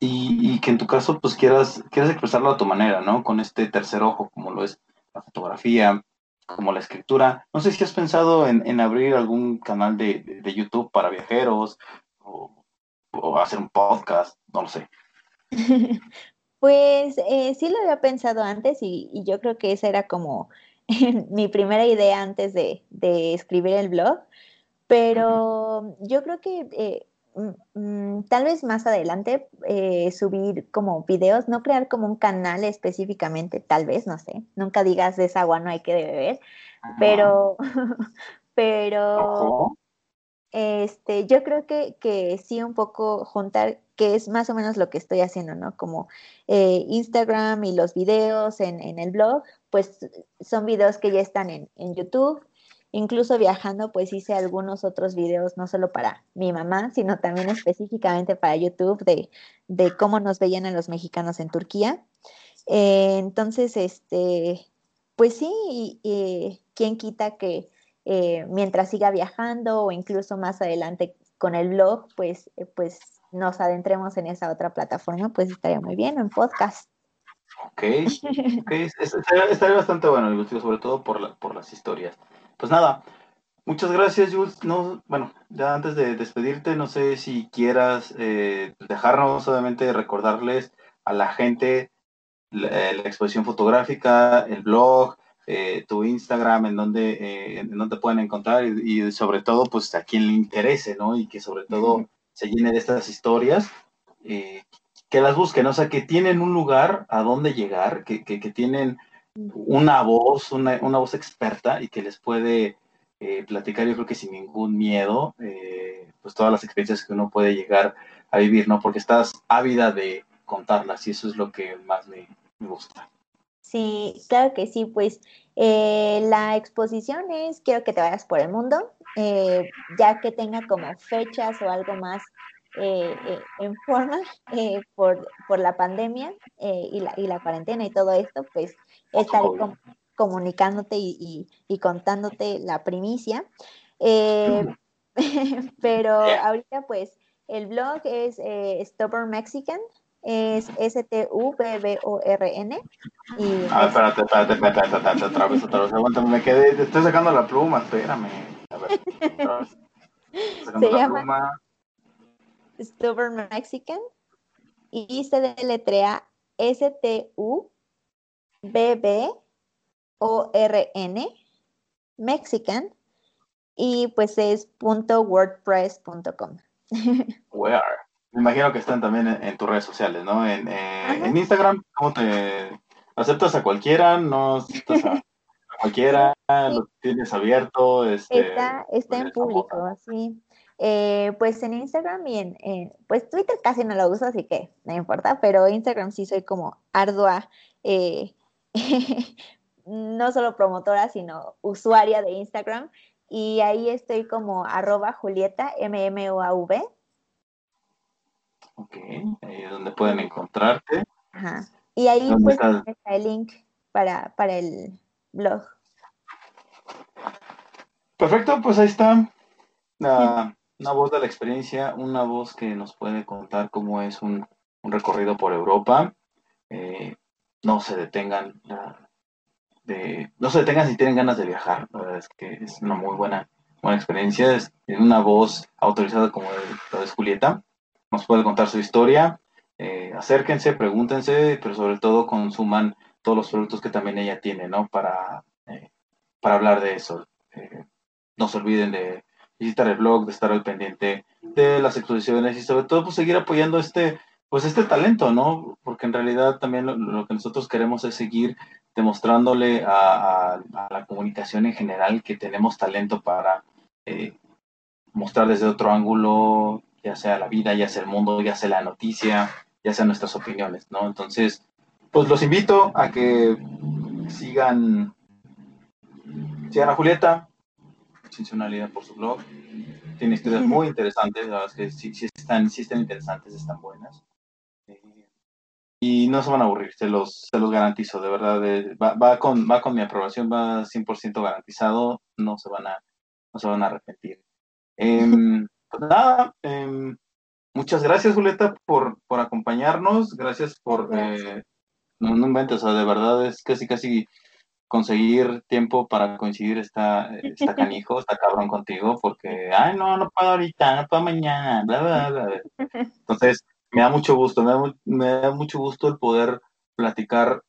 Y, que en tu caso, pues quieras, quieras expresarlo a tu manera, ¿no? Con este tercer ojo, como lo es la fotografía, como la escritura. No sé si has pensado en, abrir algún canal de, YouTube para viajeros o, o hacer un podcast, no lo sé. Pues eh, sí lo había pensado antes y, yo creo que esa era como mi primera idea antes de, escribir el blog, pero yo creo que eh, mm, tal vez más adelante eh, subir como videos, no crear como un canal específicamente, tal vez, no sé, nunca digas de esa agua no hay que beber, pero, pero... Este, yo creo que, que, sí un poco juntar, que es más o menos lo que estoy haciendo, ¿no? Como eh, Instagram y los videos en, en, el blog, pues son videos que ya están en, en, YouTube. Incluso viajando, pues hice algunos otros videos, no solo para mi mamá, sino también específicamente para YouTube de, de cómo nos veían a los mexicanos en Turquía. Eh, entonces, este, pues sí, y, quién quita que eh, mientras siga viajando o incluso más adelante con el blog, pues, eh, pues nos adentremos en esa otra plataforma, pues estaría muy bien, en podcast. Ok, okay. estaría, bastante bueno, sobre todo por, por las historias. Pues nada, muchas gracias, Jules. No, bueno, ya antes de despedirte, no sé si quieras eh, dejarnos, obviamente, recordarles a la gente la, eh, exposición fotográfica, el blog, eh, tu Instagram, en donde, en donde pueden encontrar y, sobre todo, pues a quien le interese, ¿no? Y que sobre todo se llene de estas historias que las busquen, o sea, que tienen un lugar a donde llegar, que, que, tienen una voz, una, una, voz experta y que les puede eh, platicar, yo creo que sin ningún miedo, eh, pues todas las experiencias que uno puede llegar a vivir, ¿no? Porque estás ávida de contarlas y eso es lo que más me, gusta. Sí, claro que sí, pues eh, la exposición es Quiero que te vayas por el mundo, ya que tenga como fechas o algo más eh, eh, en forma eh, por, por, la pandemia y, la, y la cuarentena y todo esto, pues estaré comunicándote y, y, contándote la primicia. pero ahorita pues el blog es Stubborn Mexican, es S-T-U-B-B-O-R-N. Y ah, espérate, espérate, espérate, espérate, otra vez, otra vez, aguántame, me quedé, estoy sacando la pluma, espérame. A ver, otra vez. Se llama pluma. Stubborn Mexican y se deletrea S-T-U-B-B-O-R-N Mexican y pues es .wordpress.com. Where? Me imagino que están también en, tus redes sociales, ¿no? En, en, Instagram, ¿cómo te aceptas a cualquiera? ¿No aceptas a, cualquiera? ¿Lo tienes abierto? Este, está, está en público, sí. Eh, pues en Instagram y en, pues Twitter casi no lo uso, así que no importa, pero Instagram sí soy como ardua, eh, no solo promotora, sino usuaria de Instagram. Y ahí estoy como arroba Julieta, M-M-O-A-V. Ok, ahí es donde pueden encontrarte. Ajá. Y ahí pues está? el link para, para el blog. Perfecto, pues ahí está. Una voz de la experiencia, una voz que nos puede contar cómo es un, recorrido por Europa. Eh, no se detengan de, no se detengan si tienen ganas de viajar. La verdad es que es una muy buena, buena experiencia. Es una voz autorizada como la de Julieta. Nos puede contar su historia. Eh, acérquense, pregúntense, pero sobre todo consuman todos los productos que también ella tiene, ¿no? Para, eh, para hablar de eso. no se olviden de visitar el blog, de estar al pendiente de las exposiciones y sobre todo pues seguir apoyando este pues este talento, ¿no? Porque en realidad también lo, que nosotros queremos es seguir demostrándole a, la comunicación en general que tenemos talento para eh, mostrar desde otro ángulo, ya sea la vida, ya sea el mundo, ya sea la noticia, ya sea nuestras opiniones, ¿no? Entonces, pues los invito a que sigan, sigan a Julieta, funcionalidad por su blog. Tiene historias muy interesantes, la verdad es que sí, están, sí están interesantes, están buenas. Y no se van a aburrir, se los, se los garantizo, de verdad. Va, va, con, va con mi aprobación, va 100% garantizado, no se van a, no se van a arrepentir. Em, pues nada, em, muchas gracias, Julieta, por, por acompañarnos. Gracias por. Eh, no, no inventes, o sea, de verdad es casi, casi conseguir tiempo para coincidir está, está canijo, está cabrón contigo, porque, ay, no, no puedo ahorita, no puedo mañana, bla, bla, bla. Entonces, me da mucho gusto, me da, mucho gusto el poder platicar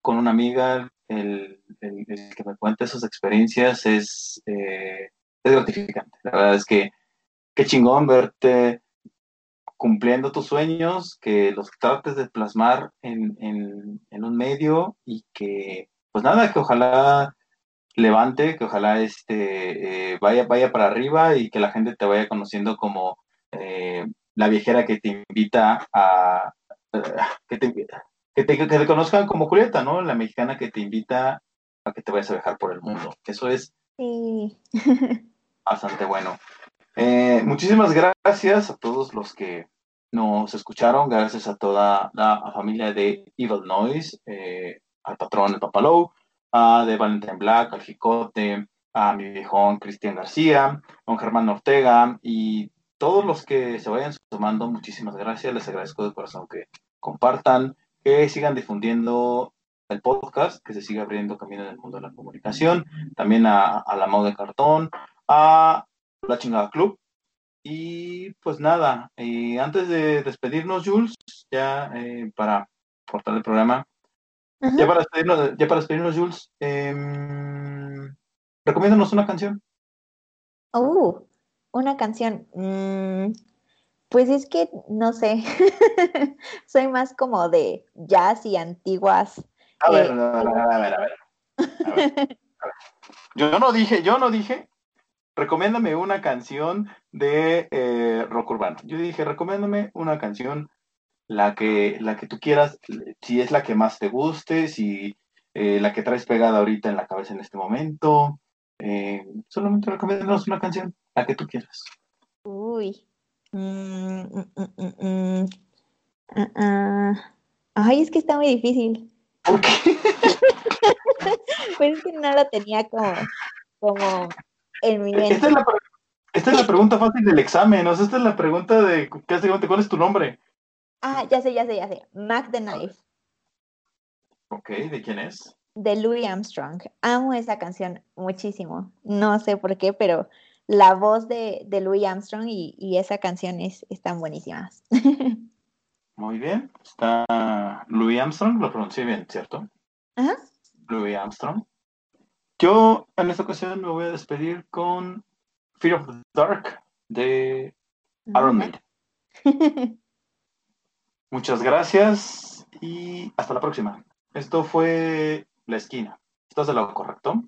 con una amiga, el, que me cuente sus experiencias es, eh, es gratificante. La verdad es que qué chingón verte cumpliendo tus sueños, que los trates de plasmar en un medio y que pues nada, que ojalá levante, que ojalá este eh, vaya, vaya para arriba y que la gente te vaya conociendo como eh, la viejera que te invita a que te, que te, que te conozcan como Julieta, ¿no? La mexicana que te invita a que te vayas a viajar por el mundo. Eso es bastante bueno. Eh, muchísimas gracias a todos los que nos escucharon, gracias a toda la familia de Evil Noise al patrón de Papalou, a de Valentín Black, al Jicote, a mi viejón Cristian García, a don Germán Ortega y todos los que se vayan sumando, muchísimas gracias. Les agradezco de corazón que compartan, que sigan difundiendo el podcast, que se siga abriendo camino en el mundo de la comunicación. También a, la Mau de Cartón, a La Chingada Club. Y pues nada, y antes de despedirnos, Jules, ya eh, para cortar el programa, ya para despedirnos, ya para despedirnos Jules, eh, recomiéndanos una canción. Uh, una canción. Mm, pues es que no sé. Soy más como de jazz y antiguas. A ver, eh, a ver, a ver, a ver. Yo no dije, yo no dije, recomiéndame una canción de eh, rock urbano. Yo dije, recomiéndame una canción, la que, la que tú quieras, si es la que más te guste, si eh, la que traes pegada ahorita en la cabeza en este momento. solamente recomiéndanos una canción, la que tú quieras. Uy. Mm, mm, mm, ah, ah. Ay, es que está muy difícil. ¿Por qué? pues es que no lo tenía como, como en mi mente. Esta es, la, pregunta fácil del examen, o sea, esta es la pregunta de ¿cuál es tu nombre? Ah, ya sé, ya sé, ya sé. Mac the Knife. Ok, ¿de quién es? De Louis Armstrong. Amo esa canción muchísimo. No sé por qué, pero la voz de, de Louis Armstrong y, esa canción es, están buenísimas. Muy bien. Está Louis Armstrong, lo pronuncié bien, ¿cierto? Ajá. Louis Armstrong. Yo en esta ocasión me voy a despedir con Fear of the Dark de Aaron Maiden. Muchas gracias y hasta la próxima. Esto fue La Esquina. ¿Estás de lado correcto?